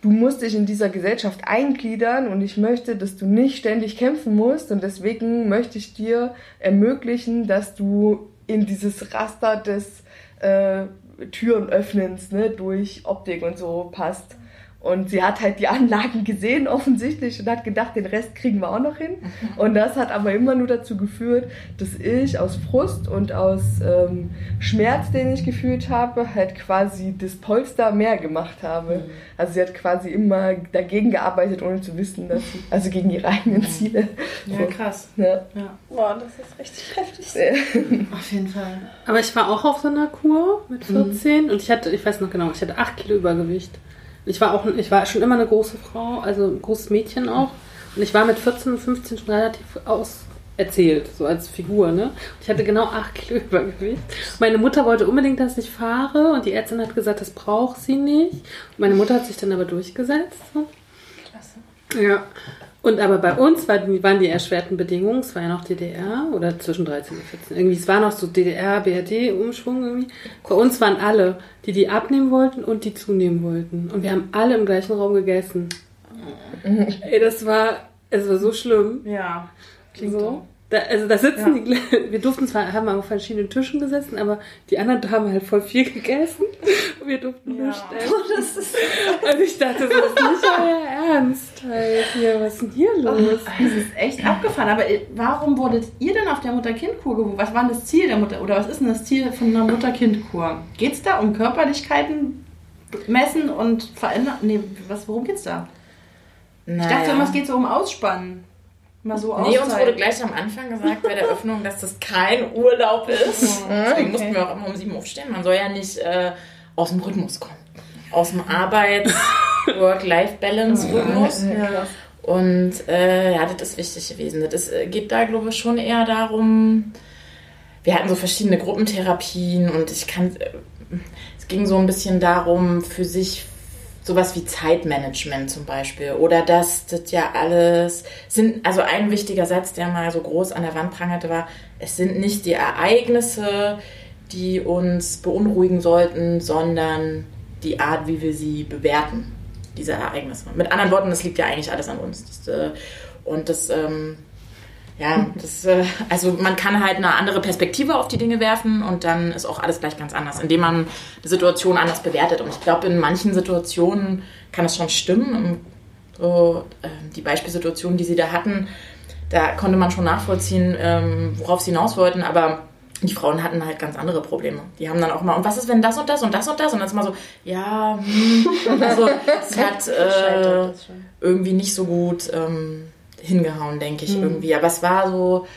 du musst dich in dieser Gesellschaft eingliedern und ich möchte, dass du nicht ständig kämpfen musst und deswegen möchte ich dir ermöglichen, dass du in dieses Raster des äh, Türen öffnens, ne, durch Optik und so passt. Und sie hat halt die Anlagen gesehen offensichtlich und hat gedacht, den Rest kriegen wir auch noch hin. Und das hat aber immer nur dazu geführt, dass ich aus Frust und aus ähm, Schmerz, den ich gefühlt habe, halt quasi das Polster mehr gemacht habe. Also sie hat quasi immer dagegen gearbeitet, ohne zu wissen, dass sie, also gegen ihre eigenen Ziele. Ja, krass. Ja. Boah, das ist richtig heftig. Auf jeden Fall. Aber ich war auch auf so einer Kur mit 14 und ich hatte, ich weiß noch genau, ich hatte 8 Kilo Übergewicht. Ich war auch, ich war schon immer eine große Frau, also ein großes Mädchen auch. Und ich war mit 14, 15 schon relativ aus, erzählt, so als Figur, ne? Ich hatte genau acht Kilo Übergewicht. Meine Mutter wollte unbedingt, dass ich fahre und die Ärztin hat gesagt, das braucht sie nicht. Meine Mutter hat sich dann aber durchgesetzt. So. Klasse. Ja. Und aber bei uns waren die erschwerten Bedingungen, es war ja noch DDR oder zwischen 13 und 14. Irgendwie, es war noch so DDR, BRD-Umschwung irgendwie. Bei uns waren alle, die die abnehmen wollten und die zunehmen wollten. Und wir haben alle im gleichen Raum gegessen. Ey, das war, es war so schlimm. Ja. so. Da, also da sitzen die, wir durften zwar, haben auf verschiedenen Tischen gesessen, aber die anderen haben halt voll viel gegessen und wir durften Ja. nur stellen. Und ich dachte, so das ist nicht euer Ernst halt hier, was ist denn hier los? Das ist echt abgefahren. Aber äh, warum wurdet ihr denn auf der Mutter-Kind-Kur gewogen? Was war denn das Ziel der Mutter? Oder was ist denn das Ziel von einer Mutter-Kind-Kur? Geht es da um Körperlichkeiten messen und verändern? Nee, was, worum geht's da? Ich dachte immer, es geht so um Ausspannen. Mal so Nee, uns wurde gleich am Anfang gesagt bei der Öffnung, dass das kein Urlaub ist. Deswegen mussten wir auch immer um sieben aufstehen. Man soll ja nicht äh, aus dem Rhythmus kommen. Aus dem Arbeits-Work-Life-Balance-Rhythmus. Ja. Und äh, ja, das ist wichtig gewesen. Das äh, geht da, glaube ich, schon eher darum, wir hatten so verschiedene Gruppentherapien und ich kann, äh, es ging so ein bisschen darum, für sich sowas wie Zeitmanagement zum Beispiel oder dass das ja alles sind, also ein wichtiger Satz, der mal so groß an der Wand prangerte, war, es sind nicht die Ereignisse, die uns beunruhigen sollten, sondern die Art, wie wir sie bewerten, diese Ereignisse. Mit anderen Worten, das liegt ja eigentlich alles an uns. Das, äh, und das, ähm, ja, das, äh, also man kann halt eine andere Perspektive auf die Dinge werfen und dann ist auch alles gleich ganz anders, indem man die Situation anders bewertet. Und ich glaube, in manchen Situationen kann es schon stimmen. So, äh, die Beispielsituation, die sie da hatten, da konnte man schon nachvollziehen, ähm, worauf sie hinaus wollten, aber die Frauen hatten halt ganz andere Probleme. Die haben dann auch mal, und was ist, wenn das und das und das und das? Und dann ist mal so, ja, hm, also es hat äh, irgendwie nicht so gut ähm, hingehauen, denke ich irgendwie. Aber es war so,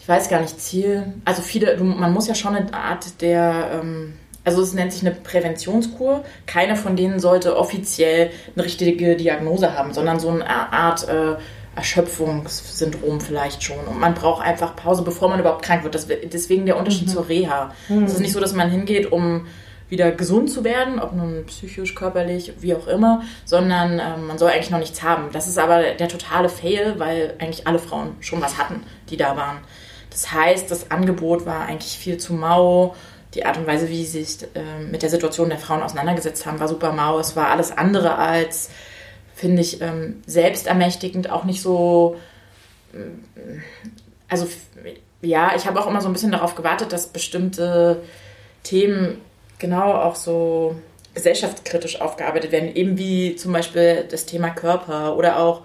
ich weiß gar nicht, Ziel. Also viele, du, man muss ja schon eine Art der, ähm, also es nennt sich eine Präventionskur. Keine von denen sollte offiziell eine richtige Diagnose haben, sondern so eine Art äh, Erschöpfungssyndrom vielleicht schon. Und man braucht einfach Pause, bevor man überhaupt krank wird. Das, deswegen der Unterschied zur Reha. Es ist nicht so, dass man hingeht, um wieder gesund zu werden, ob nun psychisch, körperlich, wie auch immer, sondern ähm, man soll eigentlich noch nichts haben. Das ist aber der totale Fail, weil eigentlich alle Frauen schon was hatten, die da waren. Das heißt, das Angebot war eigentlich viel zu mau. Die Art und Weise, wie sie sich äh, mit der Situation der Frauen auseinandergesetzt haben, war super mau. Es war alles andere als, finde ich, ähm, selbstermächtigend, auch nicht so. ähm, Also, ja, ich habe auch immer so ein bisschen darauf gewartet, dass bestimmte Themen genau auch so gesellschaftskritisch aufgearbeitet werden, eben wie zum Beispiel das Thema Körper oder auch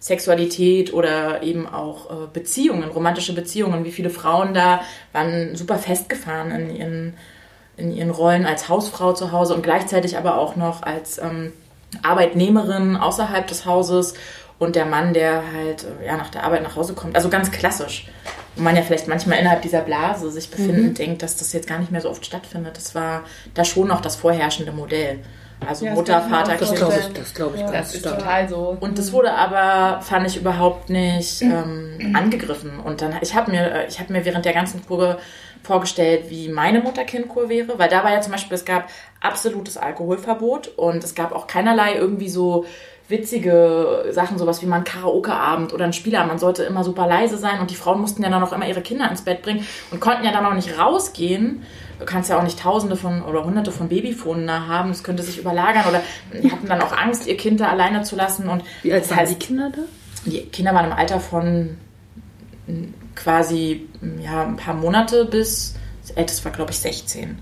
Sexualität oder eben auch äh, Beziehungen, romantische Beziehungen. Wie viele Frauen da waren super festgefahren in ihren, in ihren Rollen als Hausfrau zu Hause und gleichzeitig aber auch noch als ähm, Arbeitnehmerin außerhalb des Hauses und der Mann, der halt äh, ja, nach der Arbeit nach Hause kommt. Also ganz klassisch. Wo man ja vielleicht manchmal innerhalb dieser Blase sich befindet, denkt, dass das jetzt gar nicht mehr so oft stattfindet. Das war da schon noch das vorherrschende Modell. Also Ja, das Mutter, Vater, Das Kind. glaube ich, das glaube ich Das ganz ist stark. total so. Und das wurde aber, fand ich, überhaupt nicht ähm, angegriffen. Und dann, ich habe mir, äh, ich habe mir während der ganzen Kur vorgestellt, wie meine Mutter-Kind-Kur wäre, weil da war ja zum Beispiel, es gab absolutes Alkoholverbot und es gab auch keinerlei irgendwie so witzige Sachen, sowas wie mal ein Karaoke-Abend oder ein Spielabend. Man sollte immer super leise sein und die Frauen mussten ja dann auch immer ihre Kinder ins Bett bringen und konnten ja dann auch nicht rausgehen. Du kannst ja auch nicht Tausende von oder Hunderte von Babyfonen da haben. Es könnte sich überlagern oder die hatten dann auch Angst, ihr Kind da alleine zu lassen und Wie alt waren die Kinder da? die Kinder waren im Alter von mm, quasi mm, ja, ein paar Monate bis, das älteste war glaube ich 16.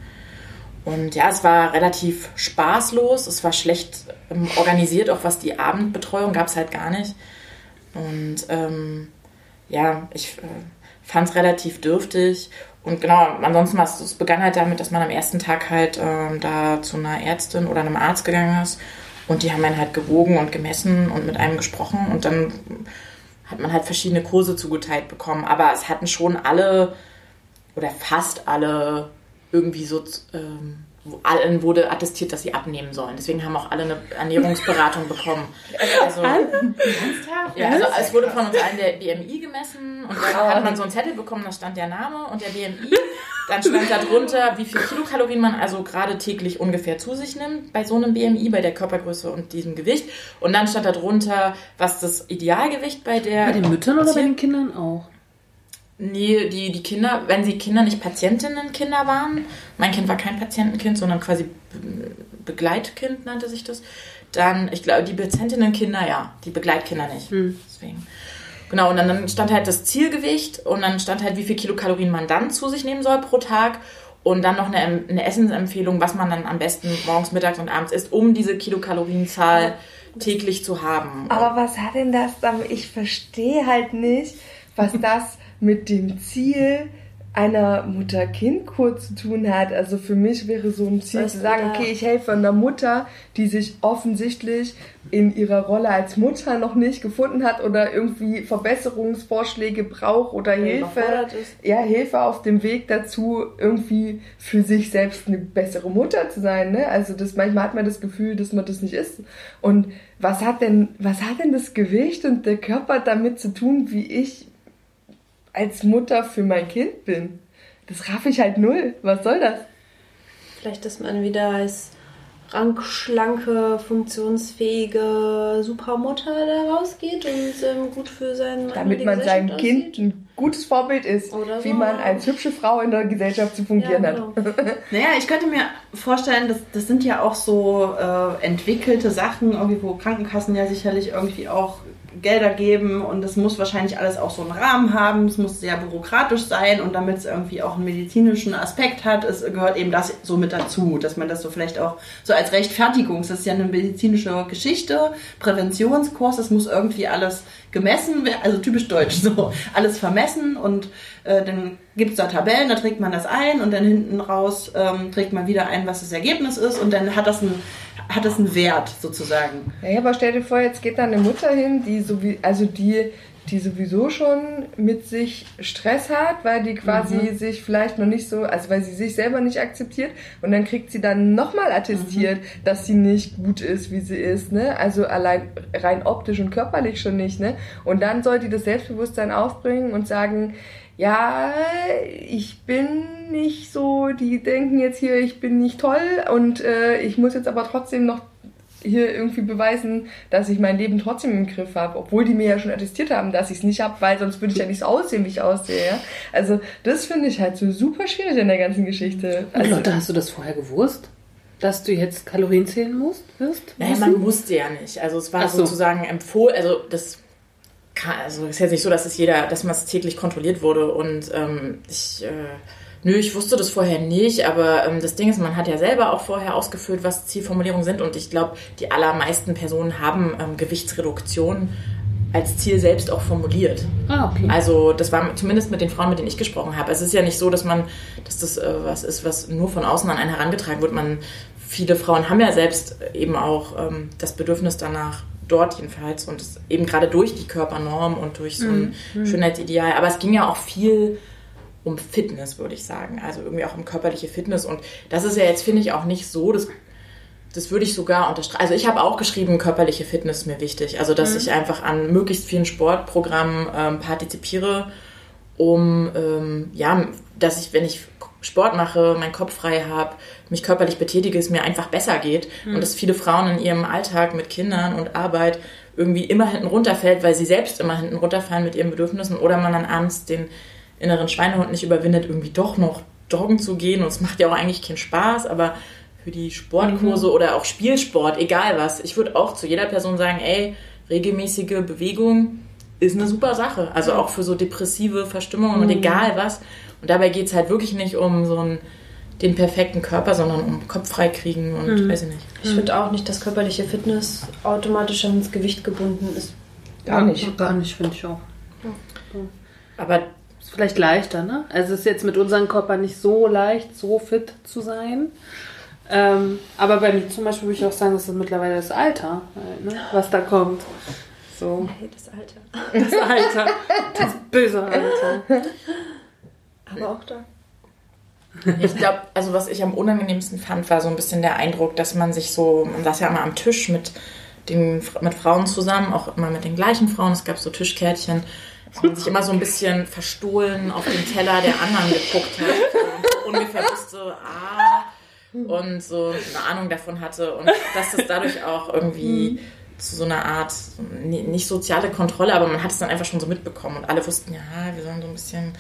Und ja, es war relativ spaßlos, es war schlecht ähm, organisiert, auch was die Abendbetreuung gab es halt gar nicht. Und ähm, ja, ich äh, fand es relativ dürftig. Und genau, ansonsten war es, es begann halt damit, dass man am ersten Tag halt ähm, da zu einer Ärztin oder einem Arzt gegangen ist. Und die haben einen halt gewogen und gemessen und mit einem gesprochen. Und dann hat man halt verschiedene Kurse zugeteilt bekommen. Aber es hatten schon alle oder fast alle irgendwie so ähm, allen wurde attestiert, dass sie abnehmen sollen. Deswegen haben auch alle eine Ernährungsberatung bekommen. Also, ja, also es wurde von uns allen der BMI gemessen und dann hat man so einen Zettel bekommen, da stand der Name und der BMI. Dann stand da drunter, wie viel Kilokalorien man also gerade täglich ungefähr zu sich nimmt bei so einem BMI, bei der Körpergröße und diesem Gewicht. Und dann stand da drunter, was das Idealgewicht bei der... Bei den Müttern oder bei den Kindern auch? Nee, die, die Kinder, wenn sie Kinder nicht Patientinnenkinder waren, mein Kind war kein Patientenkind, sondern quasi Be- Begleitkind nannte sich das, dann, ich glaube, die Patientinnenkinder, ja, die Begleitkinder nicht. Deswegen. Genau, und dann, dann stand halt das Zielgewicht und dann stand halt, wie viel Kilokalorien man dann zu sich nehmen soll pro Tag und dann noch eine, eine Essensempfehlung, was man dann am besten morgens, mittags und abends isst, um diese Kilokalorienzahl täglich zu haben. Aber was hat denn das damit? Ich verstehe halt nicht, was das mit dem Ziel einer Mutter-Kind-Kur zu tun hat. Also für mich wäre so ein Ziel Was zu sagen, okay, ich helfe einer Mutter, die sich offensichtlich in ihrer Rolle als Mutter noch nicht gefunden hat oder irgendwie Verbesserungsvorschläge braucht oder Hilfe. überfordert ist. Ja, Hilfe auf dem Weg dazu, irgendwie für sich selbst eine bessere Mutter zu sein. Ne? Also das manchmal hat man das Gefühl, dass man das nicht ist. Und was hat denn, was hat denn das Gewicht und der Körper damit zu tun, wie ich als Mutter für mein Kind bin? Das raff ich halt null. Was soll das? Vielleicht, dass man wieder als rankschlanke, funktionsfähige Supermutter da rausgeht und ähm, gut für sein Damit man seinem Kind ein gutes Vorbild ist, Oder wie so. man als hübsche Frau in der Gesellschaft zu fungieren ja, hat. genau. Naja, ich könnte mir vorstellen, das, das sind ja auch so äh, entwickelte Sachen, irgendwie, wo Krankenkassen ja sicherlich irgendwie auch Gelder geben und das muss wahrscheinlich alles auch so einen Rahmen haben. Es muss sehr bürokratisch sein und damit es irgendwie auch einen medizinischen Aspekt hat, es gehört eben das so mit dazu, dass man das so vielleicht auch so als Rechtfertigung, das ist ja eine medizinische Geschichte, Präventionskurs, das muss irgendwie alles gemessen werden, also typisch deutsch so, alles vermessen und äh, dann gibt's da Tabellen, da trägt man das ein und dann hinten raus ähm, trägt man wieder ein, was das Ergebnis ist und dann hat das einen, hat das einen Wert sozusagen. Ja, aber stell dir vor, jetzt geht da eine Mutter hin, die so wie, also die, die sowieso schon mit sich Stress hat, weil die quasi Mhm. sich vielleicht noch nicht so, also weil sie sich selber nicht akzeptiert und dann kriegt sie dann nochmal attestiert, Mhm. dass sie nicht gut ist, wie sie ist, ne? Also allein rein optisch und körperlich schon nicht, ne? Und dann soll die das Selbstbewusstsein aufbringen und sagen, ja, ich bin nicht so, die denken jetzt hier, ich bin nicht toll und äh, ich muss jetzt aber trotzdem noch hier irgendwie beweisen, dass ich mein Leben trotzdem im Griff habe, obwohl die mir ja schon attestiert haben, dass ich es nicht habe, weil sonst würde ich ja nicht so aussehen, wie ich aussehe. Ja? Also das finde ich halt so super schwierig in der ganzen Geschichte. Und Also, Lotte, hast du das vorher gewusst? Dass du jetzt Kalorien zählen musst, wirst? Naja, man musste ja nicht. Also es war so. sozusagen empfohlen, also das kann, also ist jetzt nicht so, dass es jeder, dass man es täglich kontrolliert wurde und ähm, ich, äh, nö, ich wusste das vorher nicht, aber ähm, das Ding ist, man hat ja selber auch vorher ausgefüllt, was Zielformulierungen sind und ich glaube, die allermeisten Personen haben ähm, Gewichtsreduktion als Ziel selbst auch formuliert. Ah, okay. Also das war zumindest mit den Frauen, mit denen ich gesprochen habe. Es ist ja nicht so, dass man, dass das äh, was ist, was nur von außen an einen herangetragen wird. Man, viele Frauen haben ja selbst eben auch ähm, das Bedürfnis danach, dort jedenfalls und eben gerade durch die Körpernorm und durch so ein Schönheitsideal. Aber es ging ja auch viel um Fitness, würde ich sagen. Also irgendwie auch um körperliche Fitness und das ist ja jetzt finde ich auch nicht so. Das das würde ich sogar unterstreichen. Also ich habe auch geschrieben, körperliche Fitness ist mir wichtig. Also dass ich einfach an möglichst vielen Sportprogrammen ähm, partizipiere, um ähm, ja, dass ich, wenn ich Sport mache, meinen Kopf frei habe, mich körperlich betätige, es mir einfach besser geht und dass viele Frauen in ihrem Alltag mit Kindern und Arbeit irgendwie immer hinten runterfällt, weil sie selbst immer hinten runterfallen mit ihren Bedürfnissen oder man dann abends den inneren Schweinehund nicht überwindet, irgendwie doch noch joggen zu gehen und es macht ja auch eigentlich keinen Spaß, aber für die Sportkurse oder auch Spielsport, egal was, ich würde auch zu jeder Person sagen, ey, regelmäßige Bewegung ist eine super Sache. Also auch für so depressive Verstimmungen und egal was. Und dabei geht es halt wirklich nicht um so einen, den perfekten Körper, sondern um Kopf frei kriegen und weiß ich nicht. Ich finde auch nicht, dass körperliche Fitness automatisch ans Gewicht gebunden ist. gar nicht. Gar nicht, finde ich auch. Aber Ist vielleicht leichter, ne? Also es ist jetzt mit unserem Körper nicht so leicht, so fit zu sein. Ähm, aber bei mir zum Beispiel würde ich auch sagen, das ist mittlerweile das Alter, halt, ne? was da kommt. So, Hey, das Alter. das Alter, das böse Alter. Aber auch da. Ich glaube, also was ich am unangenehmsten fand, war so ein bisschen der Eindruck, dass man sich so, man saß ja immer am Tisch mit den mit Frauen zusammen, auch immer mit den gleichen Frauen. Es gab so Tischkärtchen, dass man sich immer so ein bisschen verstohlen auf den Teller der anderen geguckt hat und ungefähr wusste, ah, und so eine Ahnung davon hatte und dass das dadurch auch irgendwie zu so einer Art, nicht soziale Kontrolle, aber man hat es dann einfach schon so mitbekommen und alle wussten, ja, wir sollen so ein bisschen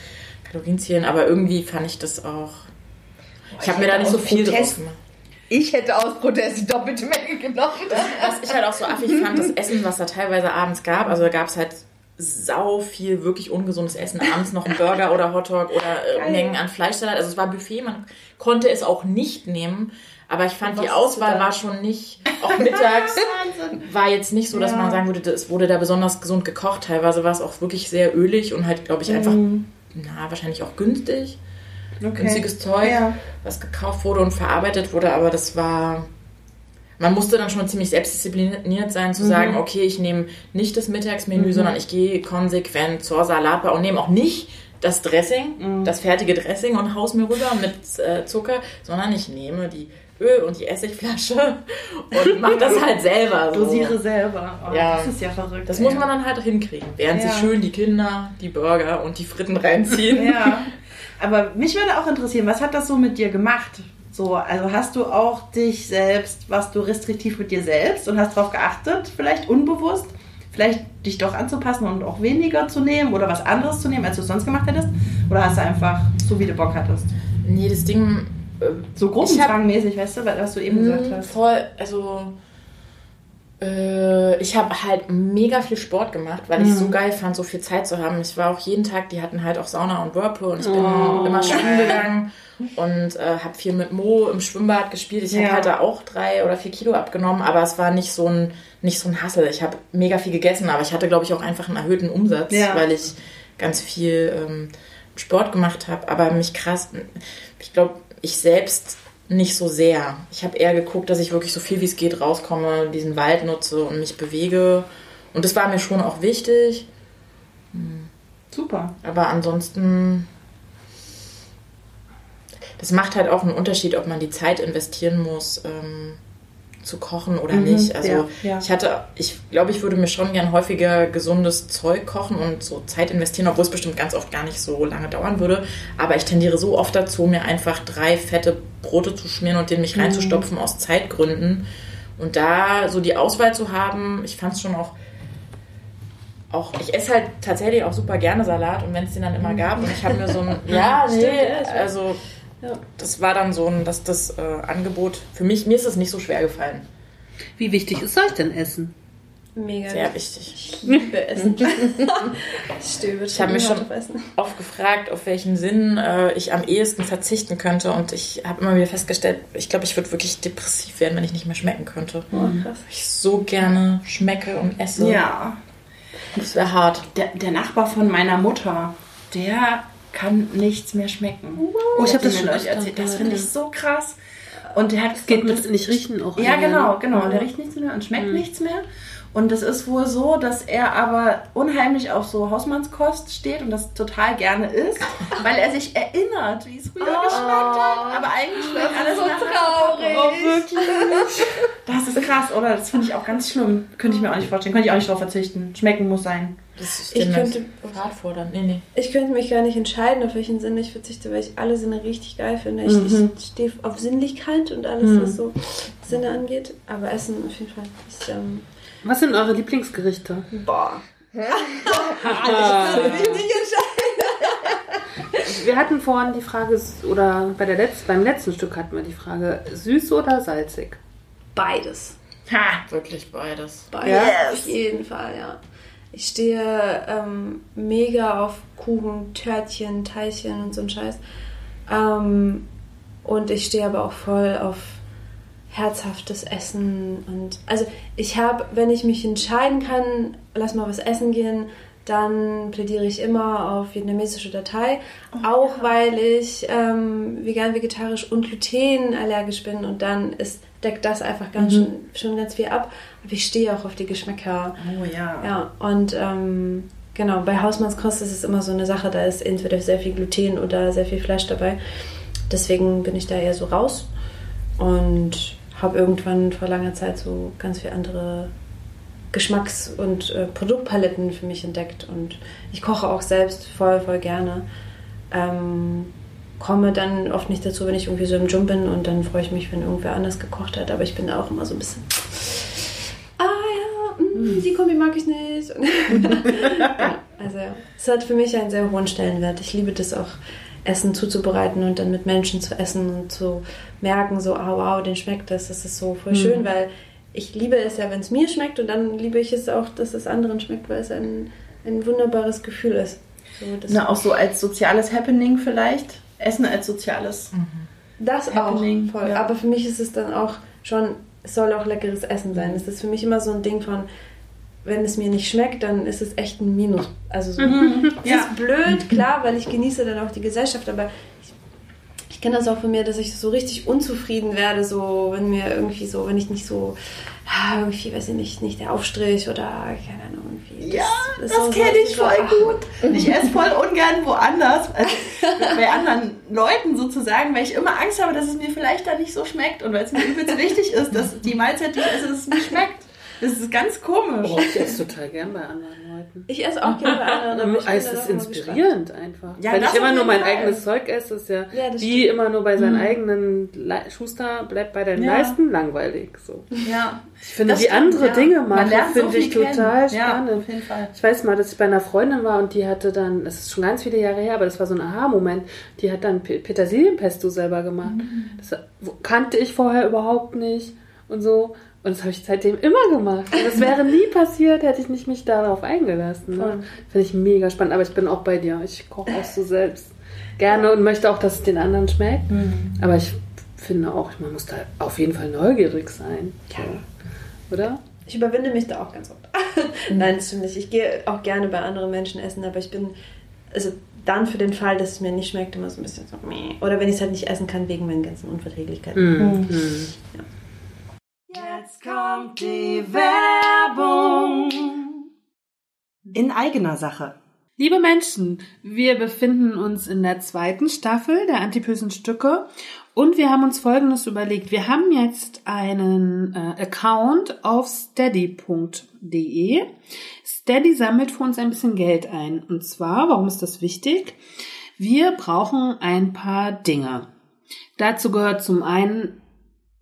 Kalorien zählen, aber irgendwie fand ich das auch. Ich habe mir da nicht so viel drauf Protest- gemacht. Ich hätte aus Protest die doppelte Menge genommen. Was ich halt auch so affig fand, das Essen, was da teilweise abends gab, also da gab es halt sau viel wirklich ungesundes Essen. Abends noch ein Burger oder Hotdog oder äh, Mengen an Fleischsalat. Also es war Buffet, man konnte es auch nicht nehmen. Aber ich fand, die Auswahl war schon nicht, auch mittags war jetzt nicht so, dass man sagen würde, es wurde da besonders gesund gekocht. Teilweise war es auch wirklich sehr ölig und halt, glaube ich, einfach, na, wahrscheinlich auch günstig. Günstiges Zeug, Ja. was gekauft wurde und verarbeitet wurde, aber das war. Man musste dann schon ziemlich selbstdiszipliniert sein, zu sagen, okay, ich nehme nicht das Mittagsmenü, sondern ich gehe konsequent zur Salatbar und nehme auch nicht das Dressing, das fertige Dressing und haus mir rüber mit äh, Zucker, sondern ich nehme die Öl und die Essigflasche und mache das halt selber. So. Dosiere selber. Oh, Ja. Das ist ja verrückt. Das ey. muss man dann halt hinkriegen, während Ja. sich schön die Kinder, die Burger und die Fritten reinziehen. Ja. Aber mich würde auch interessieren, was hat das so mit dir gemacht? So, also hast du auch dich selbst, warst du restriktiv mit dir selbst und hast darauf geachtet, vielleicht unbewusst, vielleicht dich doch anzupassen und auch weniger zu nehmen oder was anderes zu nehmen, als du es sonst gemacht hättest? Oder hast du einfach so, wie du Bock hattest? Nee, das Ding So gruppenfangmäßig, weißt du, was du eben gesagt Mhm, hast. Voll, also äh, ich habe halt mega viel Sport gemacht, weil ich Mhm. so geil fand, so viel Zeit zu haben. Ich war auch jeden Tag, die hatten halt auch Sauna und Whirlpool und ich bin Oh, immer schwimmen gegangen und äh, habe viel mit Mo im Schwimmbad gespielt. Ich Ja. habe halt da auch drei oder vier Kilo abgenommen, aber es war nicht so ein nicht so ein Hassel. Ich habe mega viel gegessen, aber ich hatte glaube ich auch einfach einen erhöhten Umsatz, Ja. weil ich ganz viel ähm, Sport gemacht habe. Aber mich krass, ich glaube, ich selbst nicht so sehr. Ich habe eher geguckt, dass ich wirklich so viel wie es geht rauskomme, diesen Wald nutze und mich bewege. Und das war mir schon auch wichtig. Super. Aber ansonsten, das macht halt auch einen Unterschied, ob man die Zeit investieren muss, ähm, zu kochen oder nicht. Also ja, ja. ich hatte, ich glaube, ich würde mir schon gern häufiger gesundes Zeug kochen und so Zeit investieren, obwohl es bestimmt ganz oft gar nicht so lange dauern würde. Aber ich tendiere so oft dazu, mir einfach drei fette Brote zu schmieren und den mich reinzustopfen aus Zeitgründen. Und da so die Auswahl zu haben, ich fand es schon auch auch, ich esse halt tatsächlich auch super gerne Salat und wenn es den dann immer gab und ich habe mir so ein, ja, nee, also das war dann so ein, dass das äh, Angebot, für mich, mir ist es nicht so schwer gefallen. Wie wichtig ist euch denn Essen? Mega. Sehr wichtig. Ich liebe Essen. ich stehe Ich habe mich schon oft gefragt, auf welchen Sinn äh, ich am ehesten verzichten könnte und ich habe immer wieder festgestellt, ich glaube, ich würde wirklich depressiv werden, wenn ich nicht mehr schmecken könnte. Oh, krass. Ich so gerne schmecke und esse. Ja. Das wäre hart. Der, der Nachbar von meiner Mutter, der kann nichts mehr schmecken. Oh, ich habe das schon öfter erzählt. Das finde ich so krass. Und der hat Geht das- mit nicht riechen auch. Ja, genau, genau. Der riecht nichts mehr und schmeckt nichts mehr. Und es ist wohl so, dass er aber unheimlich auf so Hausmannskost steht und das total gerne isst, weil er sich erinnert, wie es früher geschmeckt hat. Aber eigentlich schmeckt alles so nach traurig. Oh, wirklich? Das ist krass, oder? Das finde ich auch ganz schlimm. Könnte ich mir auch nicht vorstellen. Könnte ich auch nicht drauf verzichten. Schmecken muss sein. Das Ich stelle mir könnte- hart vor dann. Nee, nee. Ich könnte mich gar nicht entscheiden, auf welchen Sinn ich verzichte, weil ich alle Sinne richtig geil finde. Ich, Mhm. ich stehe auf Sinnlichkeit und alles, was so Sinne angeht. Aber Essen auf jeden Fall ist ähm, Was sind eure Lieblingsgerichte? boah. Wir hatten vorhin die Frage, oder bei der Letz-, beim letzten Stück hatten wir die Frage, süß oder salzig? Beides. Ha! Wirklich beides. Beides. Yes. Auf jeden Fall, ja. Ich stehe ähm, mega auf Kuchen, Törtchen, Teilchen und so ein Scheiß. Ähm, und ich stehe aber auch voll auf herzhaftes Essen. Und also ich habe, wenn ich mich entscheiden kann, lass mal was essen gehen, dann plädiere ich immer auf vietnamesische Datei. auch weil ich ähm, vegan, vegetarisch und glutenallergisch bin. Und dann ist, deckt das einfach ganz schon, schon ganz viel ab. Aber ich stehe auch auf die Geschmäcker. Oh ja. Ja, und ähm, genau, bei Hausmannskost ist es immer so eine Sache, da ist entweder sehr viel Gluten oder sehr viel Fleisch dabei. deswegen bin ich da eher so raus und habe irgendwann vor langer Zeit so ganz viele andere Geschmacks- und äh, Produktpaletten für mich entdeckt und ich koche auch selbst voll, voll gerne. Ähm, komme dann oft nicht dazu, wenn ich irgendwie so im Gym bin und dann freue ich mich, wenn irgendwer anders gekocht hat, aber ich bin da auch immer so ein bisschen ah ja, mm, die Kombi mag ich nicht. ja, also ja, es hat für mich einen sehr hohen Stellenwert. Ich liebe das auch, Essen zuzubereiten und dann mit Menschen zu essen und zu merken, so, ah wow, den schmeckt das, das ist so voll schön, weil ich liebe es ja, wenn es mir schmeckt und dann liebe ich es auch, dass es anderen schmeckt, weil es ein, ein wunderbares Gefühl ist. So, Na, auch so als soziales Happening vielleicht. Essen als soziales. das auch Happening, voll. ja. Aber für mich ist es dann auch schon, es soll auch leckeres Essen sein. Es ist für mich immer so ein Ding von, wenn es mir nicht schmeckt, dann ist es echt ein Minus. Also so, es ja. ist blöd, klar, weil ich genieße dann auch die Gesellschaft, aber kenne das auch von mir, dass ich so richtig unzufrieden werde, so wenn mir irgendwie so, wenn ich nicht so, ah, irgendwie, weiß ich nicht, nicht der Aufstrich oder keine Ahnung, irgendwie. Ja, ist das so- kenne ich so- voll ach, gut. Ich esse voll ungern woanders, also bei anderen Leuten sozusagen, weil ich immer Angst habe, dass es mir vielleicht da nicht so schmeckt und weil es mir übelst wichtig ist, dass die Mahlzeit, die ich esse, es mir schmeckt. Das ist ganz komisch. Oh, ich esse total gern bei anderen Leuten. Ich esse auch gerne bei anderen, ich bin es ist inspirierend einfach. Ja, Wenn ich immer nur mein Fall. eigenes Zeug esse, ist ja, Ja, wie stimmt. immer nur bei seinen eigenen Le Schuster bleibt bei den Ja. Leisten langweilig. So. Ja. Ich finde, Das die stimmt, andere ja. Dinge machen, lernt so finde ich kennen. total Ja, spannend. auf jeden Fall. Ich weiß mal, dass ich bei einer Freundin war und die hatte dann, das ist schon ganz viele Jahre her, aber das war so ein Aha-Moment, die hat dann Pe- Petersilienpesto selber gemacht. Mhm. Das kannte ich vorher überhaupt nicht und so. Und das habe ich seitdem immer gemacht. Und das wäre nie passiert, hätte ich nicht mich darauf eingelassen. Ne? Finde ich mega spannend. Aber ich bin auch bei dir. Ich koche auch so selbst gerne und möchte auch, dass es den anderen schmeckt. Mhm. Aber ich finde auch, man muss da auf jeden Fall neugierig sein. So. Oder? Ich überwinde mich da auch ganz oft. Nein, das stimmt nicht. Ich gehe auch gerne bei anderen Menschen essen, aber ich bin, also dann für den Fall, dass es mir nicht schmeckt, immer so ein bisschen so, meh. Oder wenn ich es halt nicht essen kann, wegen meinen ganzen Unverträglichkeiten. Jetzt kommt die Werbung. In eigener Sache. Liebe Menschen, wir befinden uns in der zweiten Staffel der Antipösen Stücke und wir haben uns Folgendes überlegt. Wir haben jetzt einen äh, Account auf steady.de. Steady sammelt für uns ein bisschen Geld ein. Und zwar, warum ist das wichtig? Wir brauchen ein paar Dinge. Dazu gehört zum einen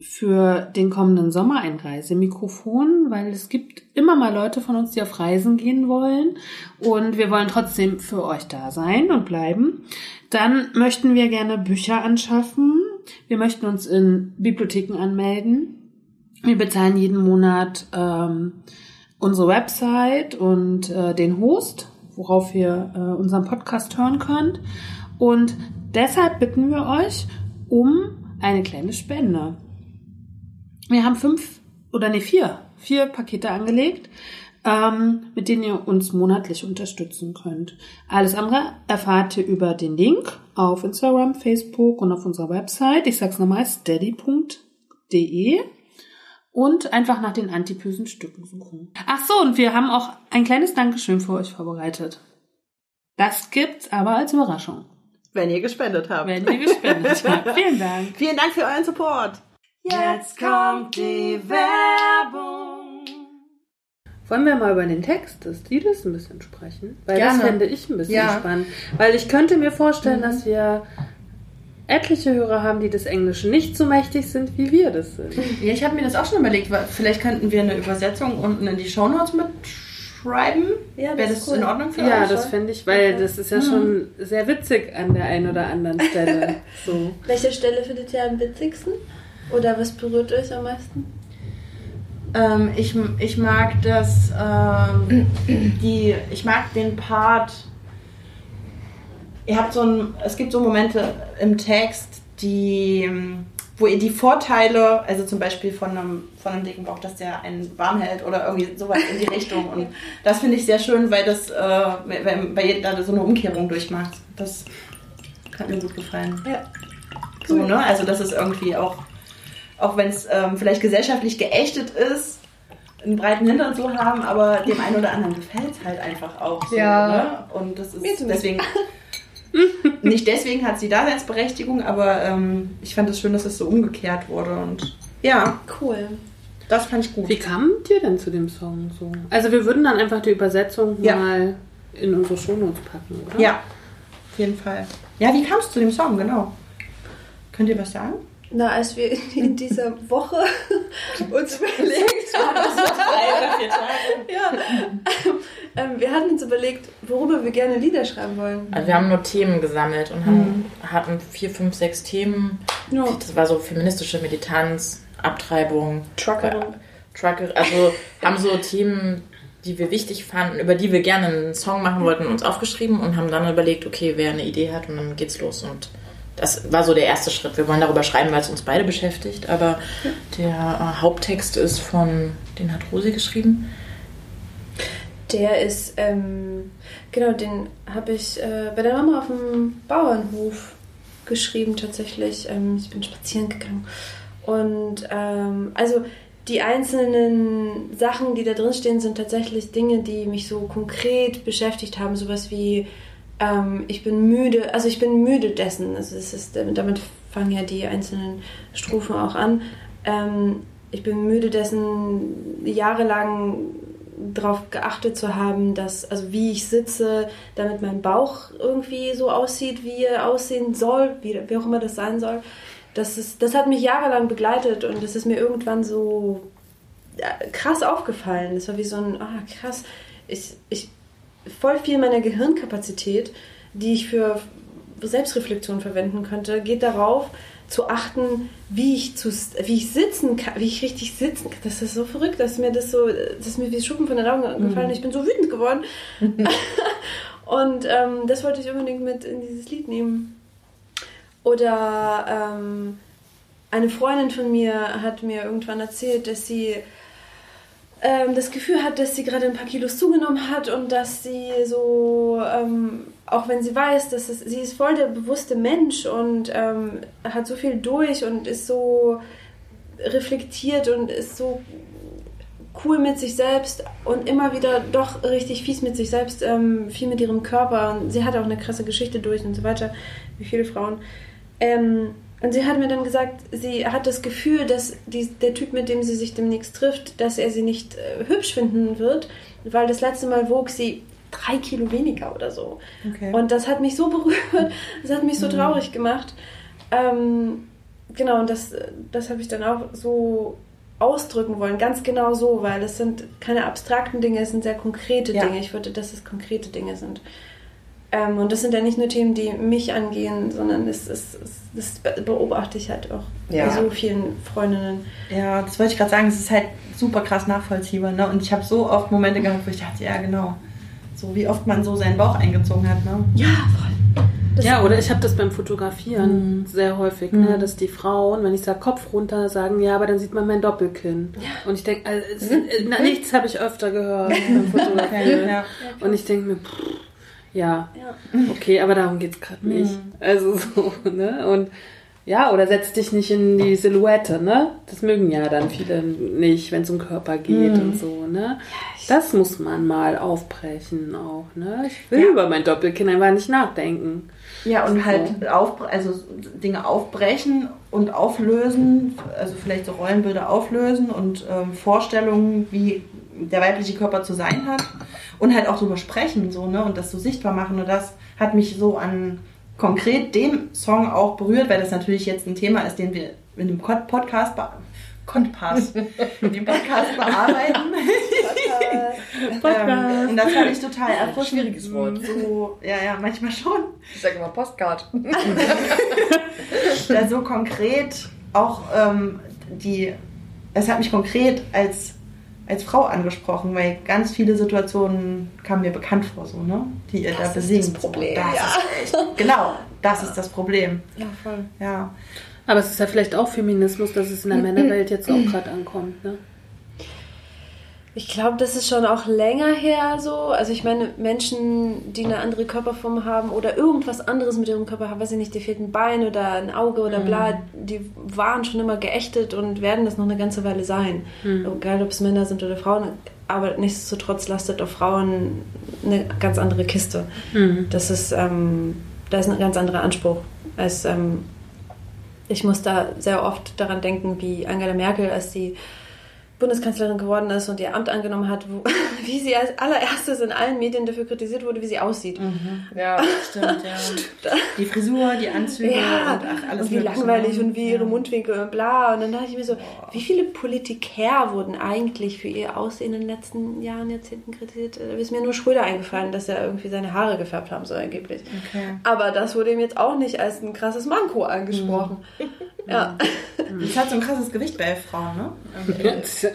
für den kommenden Sommer ein Reisemikrofon, weil es gibt immer mal Leute von uns, die auf Reisen gehen wollen und wir wollen trotzdem für euch da sein und bleiben. Dann möchten wir gerne Bücher anschaffen. Wir möchten uns in Bibliotheken anmelden. Wir bezahlen jeden Monat ähm, unsere Website und äh, den Host, worauf ihr äh, unseren Podcast hören könnt. Und deshalb bitten wir euch um eine kleine Spende. Wir haben fünf oder nee, vier, vier Pakete angelegt, ähm, mit denen ihr uns monatlich unterstützen könnt. Alles andere erfahrt ihr über den Link auf Instagram, Facebook und auf unserer Website. Ich sag's nochmal, steady.de und einfach nach den antipösen Stücken suchen. Ach so, und wir haben auch ein kleines Dankeschön für euch vorbereitet. Das gibt's aber als Überraschung, Wenn ihr gespendet habt. wenn ihr gespendet habt. Vielen Dank. Vielen Dank für euren Support. Jetzt kommt die Werbung. Wollen wir mal über den Text des Liedes ein bisschen sprechen? Weil Gerne. das fände ich ein bisschen Ja. spannend. Weil ich könnte mir vorstellen, dass wir etliche Hörer haben, die des Englischen nicht so mächtig sind, wie wir das sind. Ja, ich habe mir das auch schon überlegt, weil vielleicht könnten wir eine Übersetzung unten in die Shownotes mitschreiben. Ja, das Wäre ist das cool. in Ordnung für Ja, euch? das fände ich, weil das ist ja schon sehr witzig an der einen oder anderen Stelle. So. Welche Stelle findet ihr am witzigsten? Oder was berührt euch am meisten? Ähm, ich, ich mag das, ähm, die, ich mag den Part. Ihr habt so ein, es gibt so Momente im Text, die, wo ihr die Vorteile, also zum Beispiel von einem, von einem dicken Bauch, dass der einen warm hält oder irgendwie sowas in die Richtung. Und das finde ich sehr schön, weil das, äh, weil, weil ihr da so eine Umkehrung durchmacht. Das hat mir gut gefallen. Ja. So, ne? Also das ist irgendwie auch, auch wenn es ähm, vielleicht gesellschaftlich geächtet ist, einen breiten Hintern zu haben, aber dem einen oder anderen gefällt es halt einfach auch so. Ja. Ne? Und das ist deswegen. nicht deswegen hat sie Daseinsberechtigung, aber ähm, ich fand es schön, dass es so umgekehrt wurde. Und ja, Cool. das fand ich gut. Wie kamt ihr denn zu dem Song so? Also wir würden dann einfach die Übersetzung Ja. mal in unsere Shownotes packen, oder? Ja, auf jeden Fall. Ja, wie kamst du zu dem Song, genau? Könnt ihr was sagen? Na, als wir in dieser Woche uns überlegt ja, ähm, wir hatten uns überlegt, worüber wir gerne Lieder schreiben wollen. Also wir haben nur Themen gesammelt und haben, hatten vier, fünf, sechs Themen. Ja. Das war so feministische Militanz, Abtreibung, Truckerin. Trucker, also haben so Themen, die wir wichtig fanden, über die wir gerne einen Song machen wollten, uns aufgeschrieben und haben dann überlegt, okay, wer eine Idee hat und dann geht's los und das war so der erste Schritt. Wir wollen darüber schreiben, weil es uns beide beschäftigt, aber der äh, Haupttext ist von, den hat Rosi geschrieben. Der ist, ähm, genau, den habe ich äh, bei der Mama auf dem Bauernhof geschrieben tatsächlich. Ähm, ich bin spazieren gegangen. Und ähm, also die einzelnen Sachen, die da drin stehen, sind tatsächlich Dinge, die mich so konkret beschäftigt haben. Sowas wie, ähm, ich bin müde, also ich bin müde dessen. Also es ist, damit fangen ja die einzelnen Strophen auch an. Ähm, ich bin müde dessen, jahrelang darauf geachtet zu haben, dass, also wie ich sitze, damit mein Bauch irgendwie so aussieht, wie er aussehen soll, wie, wie auch immer das sein soll. Das, ist, das hat mich jahrelang begleitet und das ist mir irgendwann so ja, krass aufgefallen. Das war wie so ein, ah krass, ich, ich, voll viel meiner Gehirnkapazität, die ich für Selbstreflexion verwenden könnte, geht darauf, zu achten, wie ich, zu, wie ich sitzen kann, wie ich richtig sitzen kann. Das ist so verrückt, dass mir das so, das ist mir wie Schuppen von den Augen gefallen. Ich bin so wütend geworden. Und ähm, das wollte ich unbedingt mit in dieses Lied nehmen. Oder ähm, eine Freundin von mir hat mir irgendwann erzählt, dass sie ähm, das Gefühl hat, dass sie gerade ein paar Kilos zugenommen hat und dass sie so, ähm, auch wenn sie weiß, dass es, sie ist voll der bewusste Mensch und ähm, hat so viel durch und ist so reflektiert und ist so cool mit sich selbst und immer wieder doch richtig fies mit sich selbst, ähm, viel mit ihrem Körper und sie hat auch eine krasse Geschichte durch und so weiter, wie viele Frauen. Ähm, und sie hat mir dann gesagt, sie hat das Gefühl, dass die, der Typ, mit dem sie sich demnächst trifft, dass er sie nicht äh, hübsch finden wird, weil das letzte Mal wog sie drei Kilo weniger oder so. Okay. Und das hat mich so berührt, das hat mich so traurig gemacht. Ähm, genau, und das, das habe ich dann auch so ausdrücken wollen, ganz genau so, weil es sind keine abstrakten Dinge, es sind sehr konkrete Ja. Dinge. Ich wollte, dass es konkrete Dinge sind. Ähm, und das sind ja nicht nur Themen, die mich angehen, sondern es, es, es, das beobachte ich halt auch Ja. bei so vielen Freundinnen. Ja, das wollte ich gerade sagen, es ist halt super krass nachvollziehbar. Ne? Und ich habe so oft Momente gehabt, wo ich dachte, ja genau, so wie oft man so seinen Bauch eingezogen hat. Ne? Ja, voll. Das Ja, oder ich habe das beim Fotografieren sehr häufig, ne, dass die Frauen, wenn ich sage Kopf runter, sagen, ja, aber dann sieht man mein Doppelkinn. Und ich denke, also, es- äh, na, nichts habe ich öfter gehört beim Fotografieren. Ja. Und ich denke mir, pff, ja, Ja. okay, aber darum geht's gerade nicht. Also so, ne? Und ja, oder setz dich nicht in die Silhouette, ne? Das mögen ja dann viele nicht, wenn es um Körper geht und so, ne? Das muss man mal aufbrechen auch, ne? Ich will über mein Doppelkinn einfach nicht nachdenken. Ja, und halt auf, also Dinge aufbrechen und auflösen, also vielleicht so Rollenbilder auflösen und ähm, Vorstellungen, wie der weibliche Körper zu sein hat und halt auch drüber sprechen so, ne, und das so sichtbar machen und das hat mich so an konkret dem Song auch berührt, weil das natürlich jetzt ein Thema ist, den wir in dem Pod- Podcast Podcast, in dem Podcast bearbeiten. Ähm, und das fand ich total erfrischend. Schwieriges Wort. So, ja, ja, manchmal schon. Ich sage immer Postcard. da so konkret auch ähm, die, es hat mich konkret als, als Frau angesprochen, weil ganz viele Situationen kamen mir bekannt vor, so, ne? Die ihr da ist besingt. das Problem, das ja. ist echt, genau, das ist das Problem. Ja, voll. Ja. Aber es ist ja vielleicht auch Feminismus, dass es in der Männerwelt jetzt auch gerade ankommt, ne? Ich glaube, das ist schon auch länger her so. Also ich meine, Menschen, die eine andere Körperform haben oder irgendwas anderes mit ihrem Körper haben, weiß ich nicht, dir fehlt ein Bein oder ein Auge oder bla, die waren schon immer geächtet und werden das noch eine ganze Weile sein. Egal, ob es Männer sind oder Frauen. Aber nichtsdestotrotz lastet auf Frauen eine ganz andere Kiste. Das ist, ähm, da ist ein ganz anderer Anspruch. Als, ähm, ich muss da sehr oft daran denken, wie Angela Merkel, als die Bundeskanzlerin geworden ist und ihr Amt angenommen hat, wo, wie sie als allererstes in allen Medien dafür kritisiert wurde, wie sie aussieht. Ja. Stimmt, ja. Die Frisur, die Anzüge Ja, und ach, alles und wie langweilig und wie ihre Mundwinkel und bla. Und dann dachte ich mir so, wie viele Politiker wurden eigentlich für ihr Aussehen in den letzten Jahren, Jahrzehnten kritisiert? Da ist mir nur Schröder eingefallen, dass er irgendwie seine Haare gefärbt haben soll, angeblich. Okay. Aber das wurde ihm jetzt auch nicht als ein krasses Manko angesprochen. Ja, Das hat so ein krasses Gewicht bei Frauen, ne? das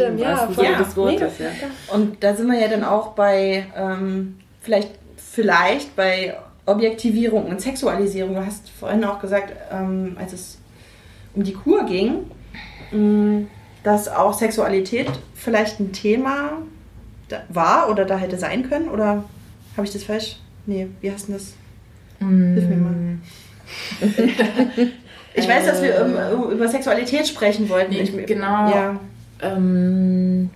er, ja, voll. Sinne des Wortes, Mega. ja. Und da sind wir ja dann auch bei, ähm, vielleicht, vielleicht bei Objektivierung und Sexualisierung. Du hast vorhin auch gesagt, ähm, als es um die Kur ging, mh, dass auch Sexualität vielleicht ein Thema da war oder da hätte sein können. Oder habe ich das falsch? Nee, wie hast du das? Hilf mir mal. ich weiß, dass wir ähm, über Sexualität sprechen wollten. Nee, ich, genau. Ja. Ähm,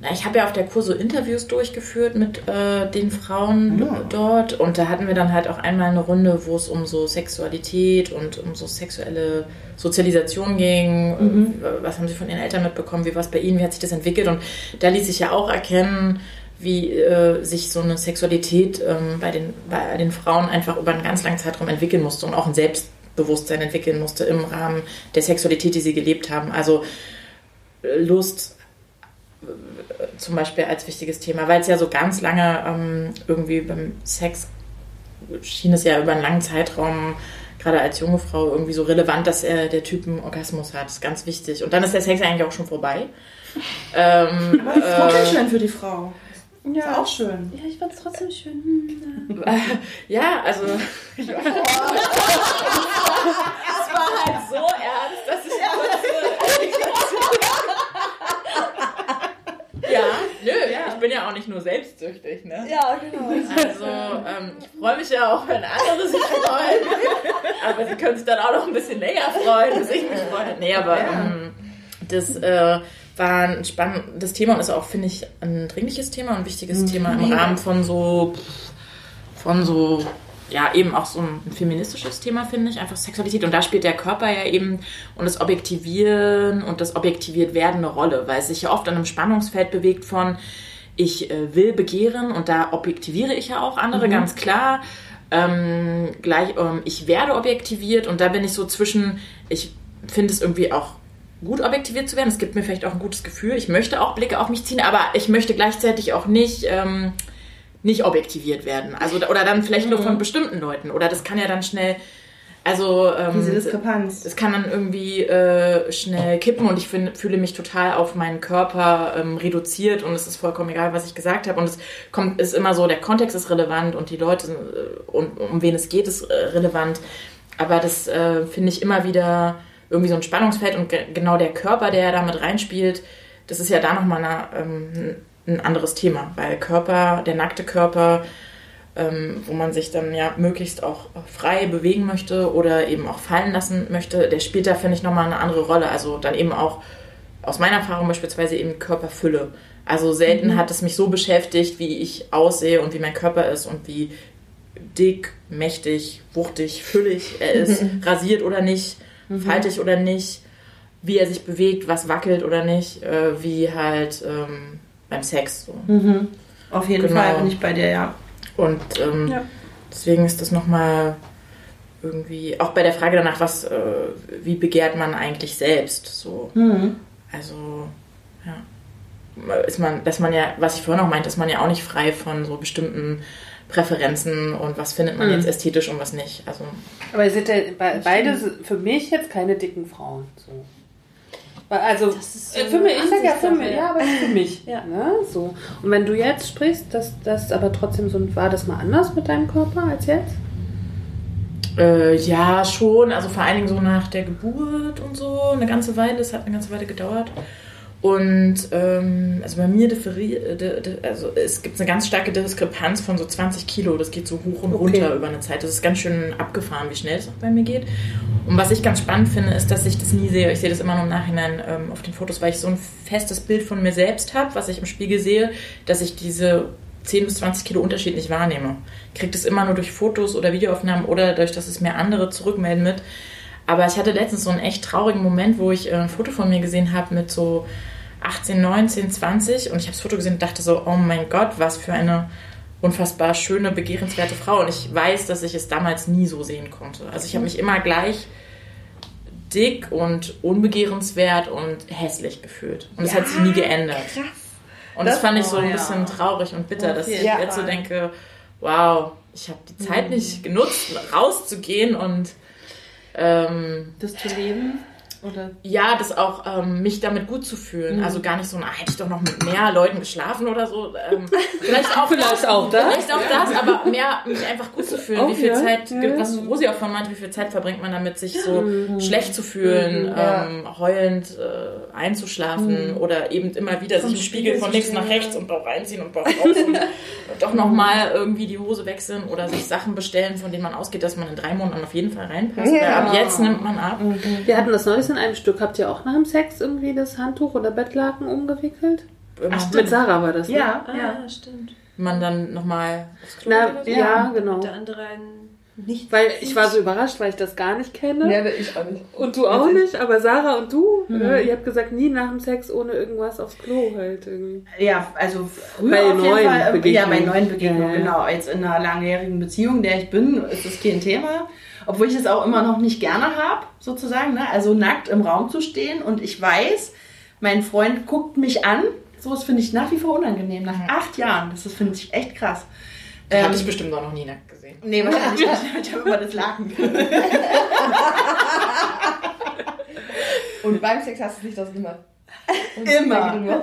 na, ich habe ja auf der Kur so Interviews durchgeführt mit äh, den Frauen Ah. dort und da hatten wir dann halt auch einmal eine Runde, wo es um so Sexualität und um so sexuelle Sozialisation ging. Äh, Was haben sie von ihren Eltern mitbekommen? Wie war es bei ihnen? Wie hat sich das entwickelt? Und da ließ sich ja auch erkennen, wie äh, sich so eine Sexualität ähm, bei, den, bei den Frauen einfach über einen ganz langen Zeitraum entwickeln musste und auch ein Selbstbewusstsein entwickeln musste im Rahmen der Sexualität, die sie gelebt haben. Also Lust zum Beispiel als wichtiges Thema, weil es ja so ganz lange ähm, irgendwie beim Sex schien es ja über einen langen Zeitraum, gerade als junge Frau, irgendwie so relevant, dass er der Typ einen Orgasmus hat. Das ist ganz wichtig. Und dann ist der Sex eigentlich auch schon vorbei. Ähm, Aber ist trotzdem äh, schön für die Frau. Ist Ja. auch schön. Ja, ich fand es trotzdem schön. Hm, ja, also. es war halt so ernst, dass ich Ja, nö, ich bin ja auch nicht nur selbstsüchtig, ne? Ja, genau. Also, ähm, ich freue mich ja auch, wenn andere sich freuen. aber sie können sich dann auch noch ein bisschen länger freuen, bis ich mich freue. Nee, aber ähm, das äh, war ein spannendes Thema und ist auch, finde ich, ein dringliches Thema und ein wichtiges Thema im Rahmen von so, von so, ja, eben auch so ein feministisches Thema, finde ich, einfach Sexualität. Und da spielt der Körper ja eben und das Objektivieren und das objektiviert werden eine Rolle, weil es sich ja oft an einem Spannungsfeld bewegt von, ich äh, will begehren und da objektiviere ich ja auch andere, ganz klar. Ähm, gleich, ähm, ich werde objektiviert und da bin ich so zwischen, ich finde es irgendwie auch gut objektiviert zu werden. Es gibt mir vielleicht auch ein gutes Gefühl. Ich möchte auch Blicke auf mich ziehen, aber ich möchte gleichzeitig auch nicht, ähm, nicht objektiviert werden. Also, oder dann vielleicht nur von bestimmten Leuten. Oder das kann ja dann schnell, also ähm, Diese Diskrepanz. es kann dann irgendwie äh, schnell kippen und ich find, fühle mich total auf meinen Körper ähm, reduziert und es ist vollkommen egal, was ich gesagt habe. Und es kommt, ist immer so, der Kontext ist relevant und die Leute äh, und um wen es geht, ist äh, relevant. Aber das äh, finde ich immer wieder irgendwie so ein Spannungsfeld und ge genau der Körper, der da mit reinspielt, das ist ja da nochmal eine, ähm, ein anderes Thema, weil Körper, der nackte Körper, ähm, wo man sich dann ja möglichst auch frei bewegen möchte oder eben auch fallen lassen möchte, der spielt da, finde ich, nochmal eine andere Rolle. Also dann eben auch aus meiner Erfahrung beispielsweise eben Körperfülle. Also selten hat es mich so beschäftigt, wie ich aussehe und wie mein Körper ist und wie dick, mächtig, wuchtig, füllig er ist, rasiert oder nicht, faltig oder nicht, wie er sich bewegt, was wackelt oder nicht, äh, wie halt ähm, beim Sex. So. Auf jeden Genau. Fall bin ich bei dir, ja. Und ähm, Ja. deswegen ist das nochmal irgendwie, auch bei der Frage danach, was, äh, wie begehrt man eigentlich selbst? So. Also, ja. Ist man, dass man ja, was ich vorhin auch meinte, ist man ja auch nicht frei von so bestimmten Präferenzen und was findet man jetzt ästhetisch und was nicht. Also, Aber sind ja be- beide für mich jetzt keine dicken Frauen. So. Also ist so äh, für mich, ich sag ja für mich, ja. aber für mich. Ja. Ne? So. Und wenn du jetzt sprichst, dass das aber trotzdem so war das mal anders mit deinem Körper als jetzt? Äh, ja, schon. Also vor allen Dingen so nach der Geburt und so. Eine ganze Weile. Es hat eine ganze Weile gedauert. Und ähm, also bei mir differiert, also es gibt eine ganz starke Diskrepanz von so 20 Kilo. Das geht so hoch und runter über eine Zeit. Das ist ganz schön abgefahren, wie schnell es auch bei mir geht. Und was ich ganz spannend finde, ist, dass ich das nie sehe. Ich sehe das immer nur im Nachhinein ähm, auf den Fotos, weil ich so ein festes Bild von mir selbst habe, was ich im Spiegel sehe, dass ich diese 10 bis 20 Kilo Unterschied nicht wahrnehme. Ich kriege das immer nur durch Fotos oder Videoaufnahmen oder dadurch, dass es mir andere zurückmelden mit. Aber ich hatte letztens so einen echt traurigen Moment, wo ich äh, ein Foto von mir gesehen habe mit so 18, 19, 20 und ich habe das Foto gesehen und dachte so, oh mein Gott, was für eine unfassbar schöne, begehrenswerte Frau. Und ich weiß, dass ich es damals nie so sehen konnte. Also ich habe mich immer gleich dick und unbegehrenswert und hässlich gefühlt. Und es hat sich nie geändert. Krass. Und das, Das- fand ich so ein ja. bisschen traurig und bitter, dass ich Ja. jetzt so denke, wow, ich habe die Zeit nicht genutzt, rauszugehen und ähm, Das zu leben? Oder? ja, das auch ähm, mich damit gut zu fühlen. Also gar nicht so, na, hätte ich doch noch mit mehr Leuten geschlafen oder so. Ähm, vielleicht auch Vielleicht das, auch das. Vielleicht auch das, aber mehr mich einfach gut zu fühlen. Auch, wie viel ja. Zeit, Ja. was Rosi auch von meinte, wie viel Zeit verbringt man damit, sich so schlecht zu fühlen, Ja. ähm, heulend äh, einzuschlafen oder eben immer wieder sich im Spiegel von links nach rechts und Bauch reinziehen und Bauch raus und doch nochmal irgendwie die Hose wechseln oder sich Sachen bestellen, von denen man ausgeht, dass man in drei Monaten auf jeden Fall reinpasst. Ja. Ab jetzt nimmt man ab. Wir hatten das neulich in einem Stück. Habt ihr auch nach dem Sex irgendwie das Handtuch oder Bettlaken umgewickelt? Immer Mit Sarah war das, ne? Ja, Ah, ja. stimmt. man dann nochmal Na, so? ja, genau. Der andere einen nicht. Weil ich war so überrascht, weil ich das gar nicht kenne. Ja, ich auch nicht. Und du auch nicht, aber Sarah und du, äh, ihr habt gesagt, nie nach dem Sex ohne irgendwas aufs Klo halt irgendwie. Ja, also früher Bei auf jeden neuen Fall. ähm, Ja, Begegnungen. bei neuen Begegnungen, Ja, ja. genau. Jetzt in einer langjährigen Beziehung, der ich bin, ist das kein Thema. Obwohl ich es auch immer noch nicht gerne habe, sozusagen. Ne? Also nackt im Raum zu stehen und ich weiß, mein Freund guckt mich an. So, das finde ich nach wie vor unangenehm. Nach acht Jahren. Das finde ich echt krass. Das Ähm, hatte ich bestimmt auch noch nie nackt gesehen. Nee, wahrscheinlich nicht. Ich habe immer das Laken. Und beim Sex hast du nicht das gemacht. Und Immer, immer. immer.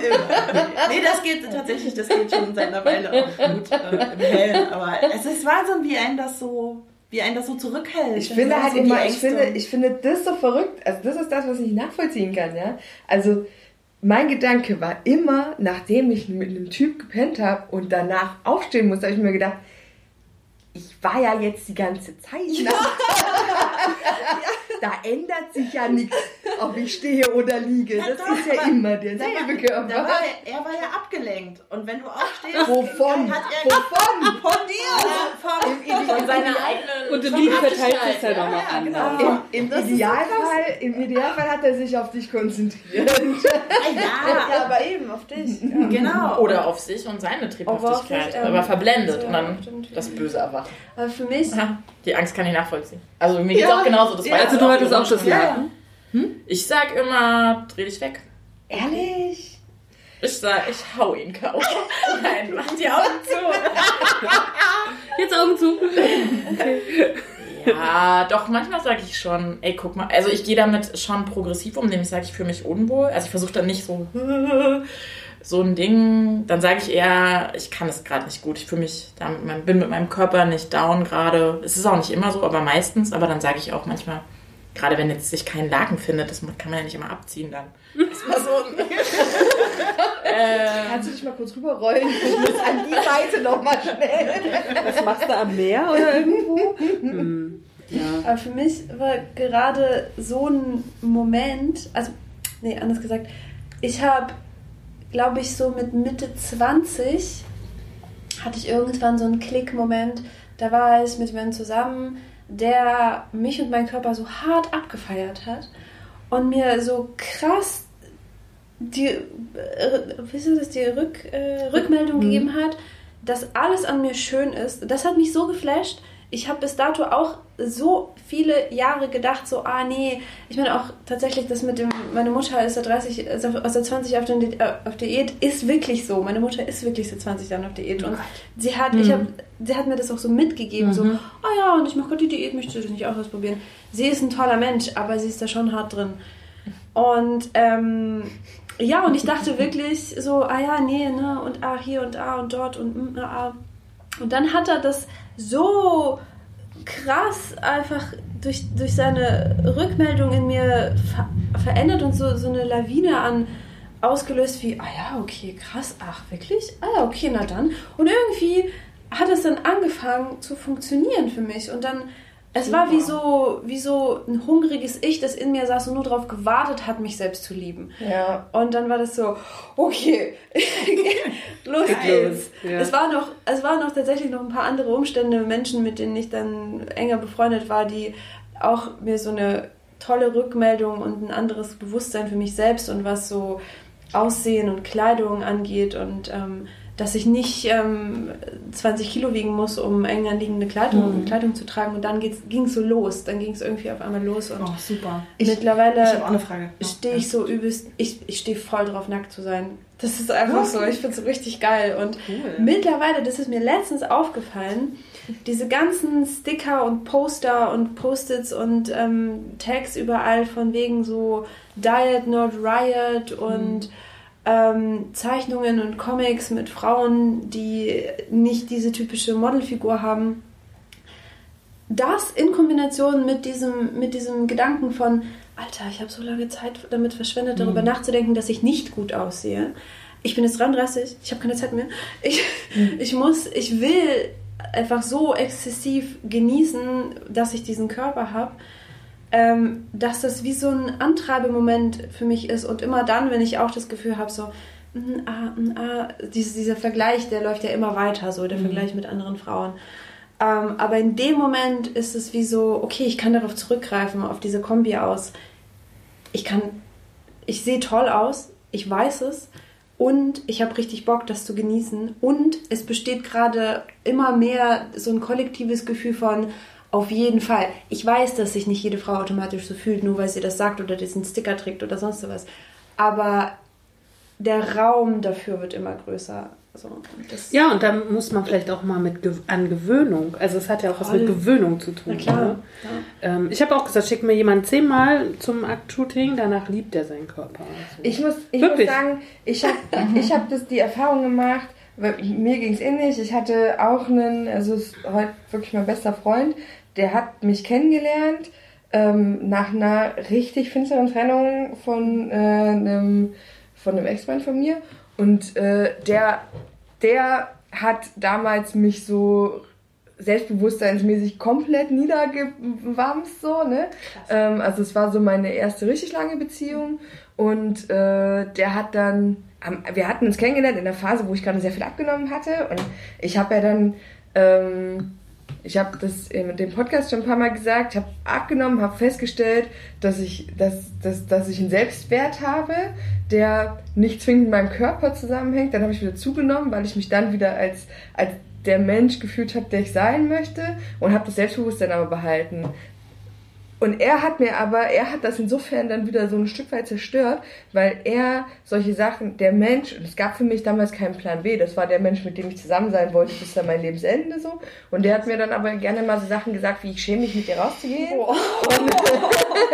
Nee, das geht tatsächlich, das geht schon seit einer Weile auch gut äh, im Hellen. Aber es ist Wahnsinn, wie ein das so, wie ein das so zurückhält. Ich finde halt so immer, ich finde, ich finde das so verrückt. Also das ist das, was ich nachvollziehen kann, ja. Also mein Gedanke war immer, nachdem ich mit einem Typ gepennt habe und danach aufstehen musste, habe ich mir gedacht, ich war ja jetzt die ganze Zeit nackt. Da ändert sich ja nichts, ob ich stehe oder liege. Das doch, ist ja aber immer derselbe Körper. da war er, er war ja abgelenkt. Und wenn du aufstehst, Wovon? hat er Wovon? von dir. Vom, Von seiner eigenen Und im Lied verteilt sich halt auch noch Ja, an. genau. Im, im, Idealfall, Im Idealfall hat er sich auf dich konzentriert. Ja, aber eben auf dich. genau. Oder auf sich und seine Triebhaftigkeit. Aber ähm, aber verblendet und dann das Böse erwacht. Aber für mich, Die Angst kann ich nachvollziehen. Also mir geht's Ja. auch genauso. Das Ja. Also ich du hattest auch schon. das Ja, ja. Laken? Ich sag immer, dreh dich weg. Ehrlich? Ich sag, ich hau ihn K.O. Nein, mach die Augen zu. Jetzt Augen zu. Ja, doch, manchmal sage ich schon, ey, guck mal, also ich gehe damit schon progressiv um, nämlich sage ich fühle mich unwohl. Also ich versuche dann nicht so so ein Ding, dann sage ich eher, ich kann es gerade nicht gut. Ich fühle mich da mit meinem, bin mit meinem Körper nicht down gerade. Es ist auch nicht immer so, aber meistens, aber dann sage ich auch manchmal, gerade wenn jetzt sich kein Laken findet, das kann man ja nicht immer abziehen dann. Das war so ein, äh, Kannst du dich mal kurz rüberrollen? Ich muss an die Seite nochmal schnell. Was machst du am Meer oder irgendwo? Hm. Ja. aber für mich war gerade so ein Moment, also, nee, anders gesagt, ich habe, glaube ich, so mit Mitte 20 hatte ich irgendwann so einen Klick-Moment, da war ich mit jemandem zusammen, der mich und meinen Körper so hart abgefeiert hat und mir so krass die, äh, das, die Rück, äh, Rückmeldung gegeben hat, dass alles an mir schön ist. Das hat mich so geflasht. Ich habe bis dato auch so viele Jahre gedacht, so, ah nee, ich meine auch tatsächlich, das mit dem, meine Mutter ist seit 30, also aus der 20 auf, den, äh, auf Diät, ist wirklich so. Meine Mutter ist wirklich seit 20 Jahren auf Diät und sie hat, ich hab, sie hat mir das auch so mitgegeben, so, ah ja, und ich mache gerade die Diät, möchte das nicht auch ausprobieren. Sie ist ein toller Mensch, aber sie ist da schon hart drin. Und ähm, ja, und ich dachte wirklich so, ah ja, nee, ne, und ah, hier und ah und dort und mm, ah, ah. Und dann hat er das so krass einfach durch, durch seine Rückmeldung in mir ver verändert und so, so eine Lawine an ausgelöst wie, ah ja, okay, krass, ach wirklich? Ah ja, okay, na dann. Und irgendwie hat es dann angefangen zu funktionieren für mich. Und dann Es war wie so, wie so ein hungriges Ich, das in mir saß und nur darauf gewartet hat, mich selbst zu lieben. Ja. Und dann war das so, okay, los geht's. Ja. Es, war noch, es waren noch tatsächlich noch ein paar andere Umstände, Menschen, mit denen ich dann enger befreundet war, die auch mir so eine tolle Rückmeldung und ein anderes Bewusstsein für mich selbst und was so Aussehen und Kleidung angeht und ähm, dass ich nicht ähm, 20 Kilo wiegen muss, um eng anliegende Kleidung, Kleidung zu tragen. Und dann ging es so los. Dann ging es irgendwie auf einmal los. Und Oh, super. mittlerweile Ich Frage. stehe ich so übelst, ich, ich stehe voll drauf, nackt zu sein. Das ist einfach so, ich finde es richtig geil. Und mittlerweile, das ist mir letztens aufgefallen, diese ganzen Sticker und Poster und Post-its und ähm, Tags überall von wegen so Diet, not Riot und ähm, Zeichnungen und Comics mit Frauen, die nicht diese typische Modelfigur haben. Das in Kombination mit diesem, mit diesem Gedanken von, Alter, ich habe so lange Zeit damit verschwendet, darüber nachzudenken, dass ich nicht gut aussehe. Ich bin jetzt 33, ich habe keine Zeit mehr. Ich, ich muss, ich will einfach so exzessiv genießen, dass ich diesen Körper habe, ähm, dass das wie so ein Antreibemoment für mich ist. Und immer dann, wenn ich auch das Gefühl habe, so, mm, ah, mm, ah, dieser, dieser Vergleich, der läuft ja immer weiter, so der Vergleich mit anderen Frauen. Ähm, aber in dem Moment ist es wie so, okay, ich kann darauf zurückgreifen, auf diese Kombi aus. Ich kann, ich sehe toll aus, ich weiß es und ich habe richtig Bock, das zu genießen. Und es besteht gerade immer mehr so ein kollektives Gefühl von, auf jeden Fall. Ich weiß, dass sich nicht jede Frau automatisch so fühlt, nur weil sie das sagt oder diesen Sticker trägt oder sonst was. Aber der Raum dafür wird immer größer. So, und Ja, und dann muss man vielleicht auch mal mit Ge an Gewöhnung. Also es hat ja auch was mit Gewöhnung zu tun. Na klar. Ne? Ähm, ich habe auch gesagt, schick mir jemand zehnmal zum Aktshooting, danach liebt er seinen Körper. Also. Ich muss, ich muss sagen, ich habe ich hab das die Erfahrung gemacht, weil mir ging es ähnlich. Ich hatte auch einen, also ist heute wirklich mein bester Freund, der hat mich kennengelernt ähm, nach einer richtig finsteren Trennung von äh, einem, von einem Ex-Freund von mir. Und äh, der, der hat damals mich so selbstbewusstseinsmäßig komplett niedergewamst, so, ne? Ähm, also es war so meine erste richtig lange Beziehung und äh, der hat dann, wir hatten uns kennengelernt in der Phase, wo ich gerade sehr viel abgenommen hatte und ich habe ja dann, ähm, ich habe das in dem Podcast schon ein paar Mal gesagt, ich habe abgenommen, habe festgestellt, dass ich, dass, dass, dass ich einen Selbstwert habe, der nicht zwingend mit meinem Körper zusammenhängt. Dann habe ich wieder zugenommen, weil ich mich dann wieder als, als der Mensch gefühlt habe, der ich sein möchte und habe das Selbstbewusstsein aber behalten. Und er hat mir aber, er hat das insofern dann wieder so ein Stück weit zerstört, weil er solche Sachen, der Mensch, und es gab für mich damals keinen Plan B, das war der Mensch, mit dem ich zusammen sein wollte bis dann mein Lebensende so. Und der hat mir dann aber gerne mal so Sachen gesagt, wie ich schäme mich mit dir rauszugehen.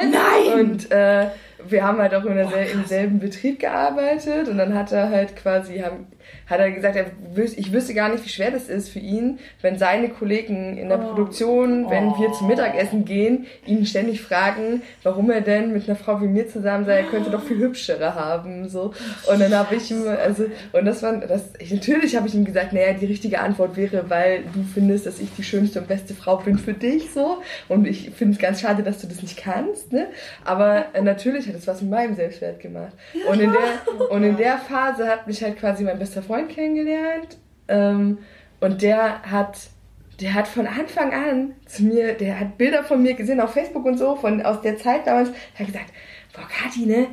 Nein! Und äh, wir haben halt auch in der, im selben Betrieb gearbeitet und dann hat er halt quasi, haben, hat er gesagt, er wüs ich wüsste gar nicht, wie schwer das ist für ihn, wenn seine Kollegen in der Produktion, wenn wir zum Mittagessen gehen, ihn ständig fragen, warum er denn mit einer Frau wie mir zusammen sei, er könnte doch viel hübschere haben, so. Und dann habe ich ihm, also, und das war, das, ich, natürlich habe ich ihm gesagt, naja, die richtige Antwort wäre, weil du findest, dass ich die schönste und beste Frau bin für dich, so. Und ich finde es ganz schade, dass du das nicht kannst, ne. Aber äh, natürlich hat es was mit meinem Selbstwert gemacht. Und in der, und in der Phase hat mich halt quasi mein bester Freund kennengelernt. Ähm, und der hat, der hat von Anfang an zu mir, der hat Bilder von mir gesehen auf Facebook und so, von aus der Zeit damals, der hat gesagt, boah, Kathi, ne,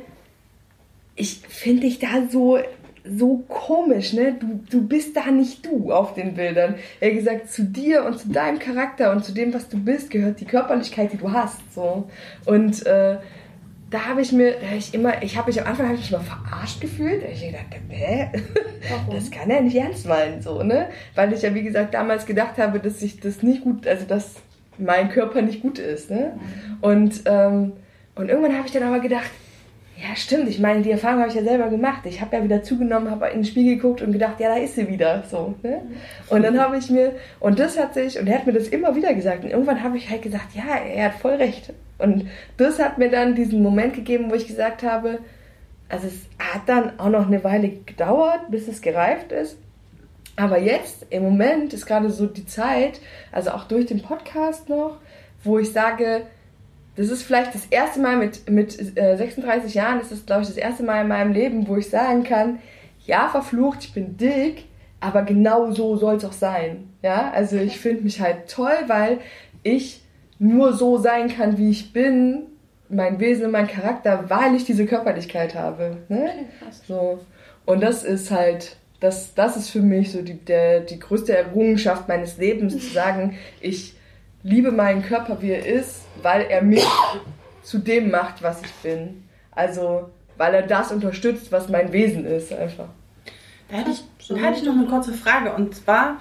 ich finde dich da so, so komisch, ne? Du, du bist da nicht du auf den Bildern. Er hat gesagt, zu dir und zu deinem Charakter und zu dem, was du bist, gehört die Körperlichkeit, die du hast. So. Und äh, da habe ich mir, ich immer, ich habe mich am Anfang hab ich mich mal verarscht gefühlt. Da hab ich gedacht, hä? Das kann er nicht ernst meinen, so, ne? Weil ich ja, wie gesagt, damals gedacht habe, dass ich das nicht gut, also dass mein Körper nicht gut ist, ne? Und, ähm, und irgendwann habe ich dann aber gedacht, ja, stimmt. Ich meine, die Erfahrung habe ich ja selber gemacht. Ich habe ja wieder zugenommen, habe in den Spiegel geguckt und gedacht, ja, da ist sie wieder. So, ne? Und dann habe ich mir, und das hat sich, und er hat mir das immer wieder gesagt. Und irgendwann habe ich halt gesagt, ja, er hat voll recht. Und das hat mir dann diesen Moment gegeben, wo ich gesagt habe, also es hat dann auch noch eine Weile gedauert, bis es gereift ist. Aber jetzt, im Moment, ist gerade so die Zeit, also auch durch den Podcast noch, wo ich sage, das ist vielleicht das erste Mal mit, mit äh, 36 Jahren, das ist, glaube ich, das erste Mal in meinem Leben, wo ich sagen kann, ja, verflucht, ich bin dick, aber genau so soll es auch sein. Ja, also ich finde mich halt toll, weil ich nur so sein kann, wie ich bin, mein Wesen und mein Charakter, weil ich diese Körperlichkeit habe. Ne? So. Und das ist halt, das, das ist für mich so die, der, die größte Errungenschaft meines Lebens, zu sagen, ich liebe meinen Körper, wie er ist, weil er mich zu dem macht, was ich bin. Also, weil er das unterstützt, was mein Wesen ist, einfach. Da hätte ich, da hätte ich noch eine kurze Frage. Und zwar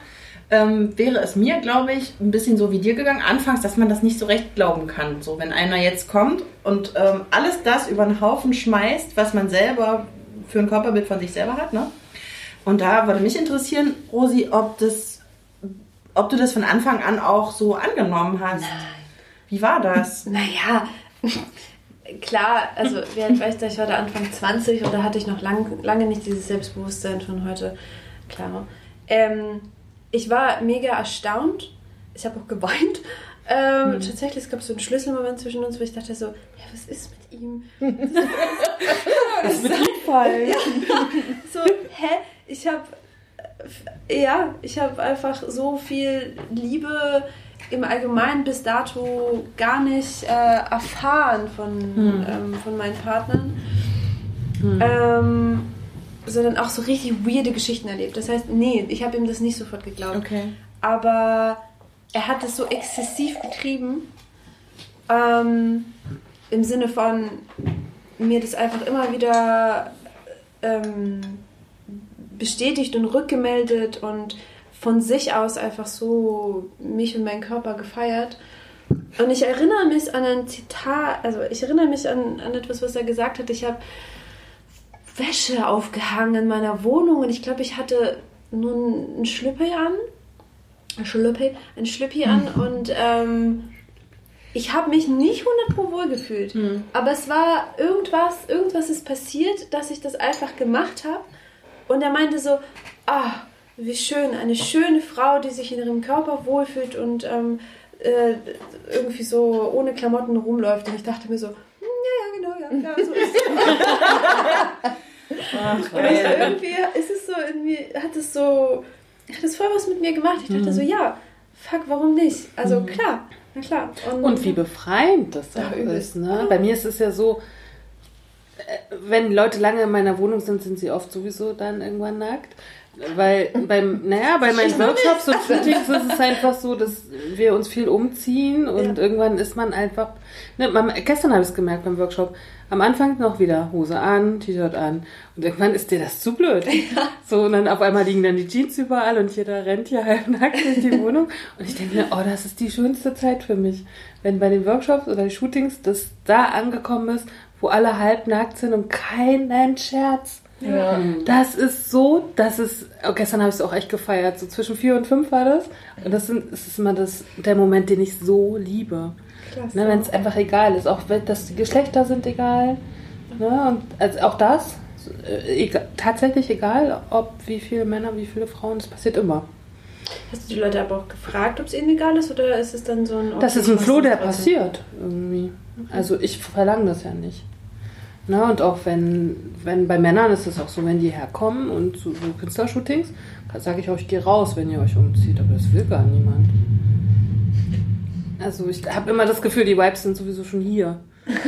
ähm, wäre es mir, glaube ich, ein bisschen so wie dir gegangen, anfangs, dass man das nicht so recht glauben kann. So, wenn einer jetzt kommt und ähm, alles das über den Haufen schmeißt, was man selber für ein Körperbild von sich selber hat, ne? Und da würde mich interessieren, Rosi, ob das, ob du das von Anfang an auch so angenommen hast. Wie war das? Naja, klar, also wie alt war ich da? Ich war da Anfang 20 und da hatte ich noch lang, lange nicht dieses Selbstbewusstsein von heute. Klar. Ähm, ich war mega erstaunt. Ich habe auch geweint. Ähm, Tatsächlich, es gab so einen Schlüsselmoment zwischen uns, wo ich dachte so, ja, was ist mit ihm? Das ist, ist voll. Ja. So, hä? Ich habe, ja, ich habe einfach so viel Liebe im Allgemeinen bis dato gar nicht äh, erfahren von, ähm, von meinen Partnern. Ähm, sondern auch so richtig weirde Geschichten erlebt. Das heißt, nee, ich habe ihm das nicht sofort geglaubt. Okay. Aber er hat es so exzessiv getrieben, ähm, im Sinne von mir das einfach immer wieder ähm, bestätigt und rückgemeldet und von sich aus einfach so mich und meinen Körper gefeiert. Und ich erinnere mich an ein Zitat, also ich erinnere mich an, an etwas, was er gesagt hat. Ich habe Wäsche aufgehangen in meiner Wohnung und ich glaube, ich hatte nur einen Schlüppi an. Ein Schlüppi, ein Schlüppi an und ähm, ich habe mich nicht 100 pro wohl gefühlt. Aber es war irgendwas, irgendwas ist passiert, dass ich das einfach gemacht habe. Und er meinte so, ah, wie schön, eine schöne Frau, die sich in ihrem Körper wohlfühlt und ähm, äh, irgendwie so ohne Klamotten rumläuft. Und ich dachte mir so, ja, ja, genau, ja, ja, so ist es. Und ich, irgendwie ist es so, irgendwie hat es so, hat es voll was mit mir gemacht. Ich dachte so, ja, fuck, warum nicht? Also klar, na klar. Und wie befreiend das auch ist. Ne? Bei mir ist es ja so, äh, wenn Leute lange in meiner Wohnung sind, sind sie oft sowieso dann irgendwann nackt. Weil beim, naja, bei meinen Workshops und Shootings ist es einfach so, dass wir uns viel umziehen und irgendwann ist man einfach. Ne, man, gestern habe ich es gemerkt beim Workshop. Am Anfang noch wieder Hose an, T-Shirt an. Und irgendwann ist dir das zu blöd. So, und dann auf einmal liegen dann die Jeans überall und jeder rennt hier halbnackt durch die Wohnung. Und ich denke mir, oh, das ist die schönste Zeit für mich. Wenn bei den Workshops oder den Shootings das da angekommen ist, wo alle halbnackt sind und keinen Scherz. Ja. Das ist so, das ist, oh, gestern habe ich es auch echt gefeiert, so zwischen vier und fünf war das. Und das, sind, das ist immer das, der Moment, den ich so liebe. Klasse. Ne, Wenn es einfach egal ist, auch wenn das die Geschlechter sind egal. Ne, und also auch das, äh, egal, tatsächlich egal, ob wie viele Männer, wie viele Frauen, das passiert immer. Hast du die Leute aber auch gefragt, ob es ihnen egal ist oder ist es dann so ein. Das ist ein Floh, der passiert irgendwie. Also ich verlange das ja nicht. Na, und auch wenn, wenn bei Männern ist es auch so, wenn die herkommen und zu so Künstlershootings, sage ich euch, ich gehe raus, wenn ihr euch umzieht, aber das will gar niemand. Also ich habe immer das Gefühl, die Vibes sind sowieso schon hier.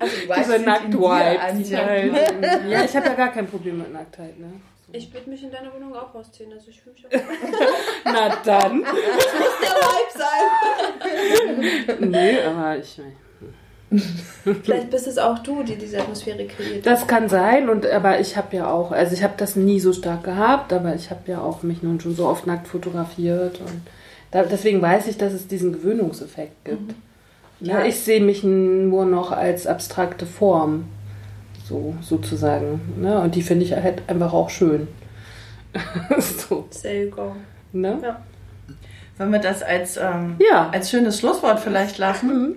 Also, du weißt, Diese Nackt-Vibes. Halt. Ja, ich habe ja gar kein Problem mit Nacktheit, ne? So. Ich würde mich in deiner Wohnung auch rausziehen, also ich fühle mich auch. Na dann. der Vibe sein! Nee, aber ich. Vielleicht bist es auch du, die diese Atmosphäre kreiert. Das kann sein, und aber ich habe ja auch, also ich habe das nie so stark gehabt, aber ich habe ja auch mich nun schon so oft nackt fotografiert und da, deswegen weiß ich, dass es diesen Gewöhnungseffekt gibt. Ja, ich sehe mich nur noch als abstrakte Form, so sozusagen. Ne? Und die finde ich halt einfach auch schön. so, There you go. ne? Ja. Wollen wir das als, ähm, Ja. als schönes Schlusswort vielleicht lassen?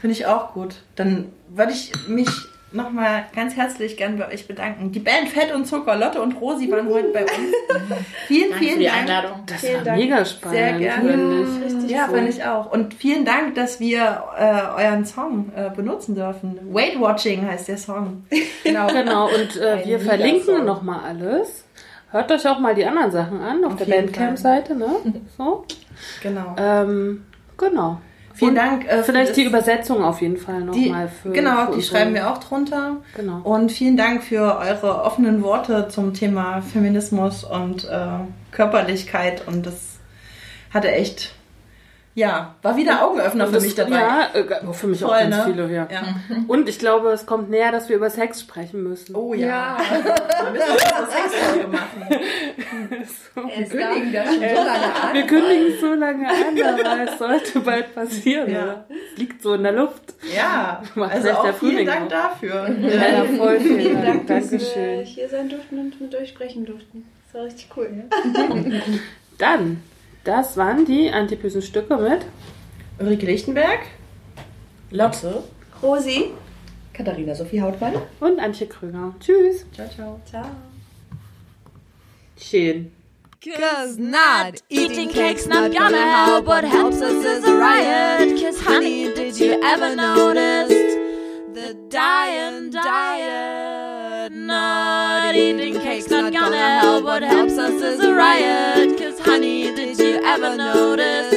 Finde ich auch gut. Dann würde ich mich nochmal ganz herzlich gern bei euch bedanken. Die Band Fett und Zucker, Lotte und Rosi waren heute bei uns. vielen, Danke für vielen die Dank. Einladung. Das Vielen war Dank. mega spannend. Sehr gerne. finde ich. Richtig Ja, cool. fand ich auch. Und vielen Dank, dass wir äh, euren Song äh, benutzen dürfen. Weight Watching heißt der Song. Genau. Genau, und äh, wir verlinken nochmal alles. Hört euch auch mal die anderen Sachen an auf, Auf der Bandcamp-Seite, ne? So. Genau. Ähm, genau. Vielen Und Dank. Äh, Vielleicht die Übersetzung auf jeden Fall nochmal für. Genau, für die schreiben wir auch drunter. Genau. Und vielen Dank für eure offenen Worte zum Thema Feminismus und äh, Körperlichkeit. Und das hatte echt, ja, war wieder Augenöffner für Das- mich dabei. Ja, äh, für mich auch Voll, ganz ne? viele, ja. Ja. Und ich glaube, es kommt näher, dass wir über Sex sprechen müssen. Oh ja. Ja. Wir müssen auch eine Sexfolge machen. Ist Wir da. kündigen das schon so lange an. Wir kündigen es so lange an, aber es sollte bald passieren. Ja. Oder? Es liegt so in der Luft. Ja, Macht also auch der vielen Dank auch. dafür. Ja, voll vielen, Vielen Dank. Dank, dass wir Dankeschön. hier sein durften und mit euch sprechen durften. Das war richtig cool. Dann, das waren die antipösen Stücke mit. Ulrike Lichtenberg. Lotte. Rosi. Katharina Sophie Hautmann. Und Antje Krüger. Tschüss. Ciao, ciao. Ciao. Schön. Cause not eating cake's not gonna help. What helps us is a riot. Cause honey, did you ever notice the dying diet? Not eating cake's not gonna help. What helps us is a riot. Did you ever notice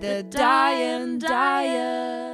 the dying, dying?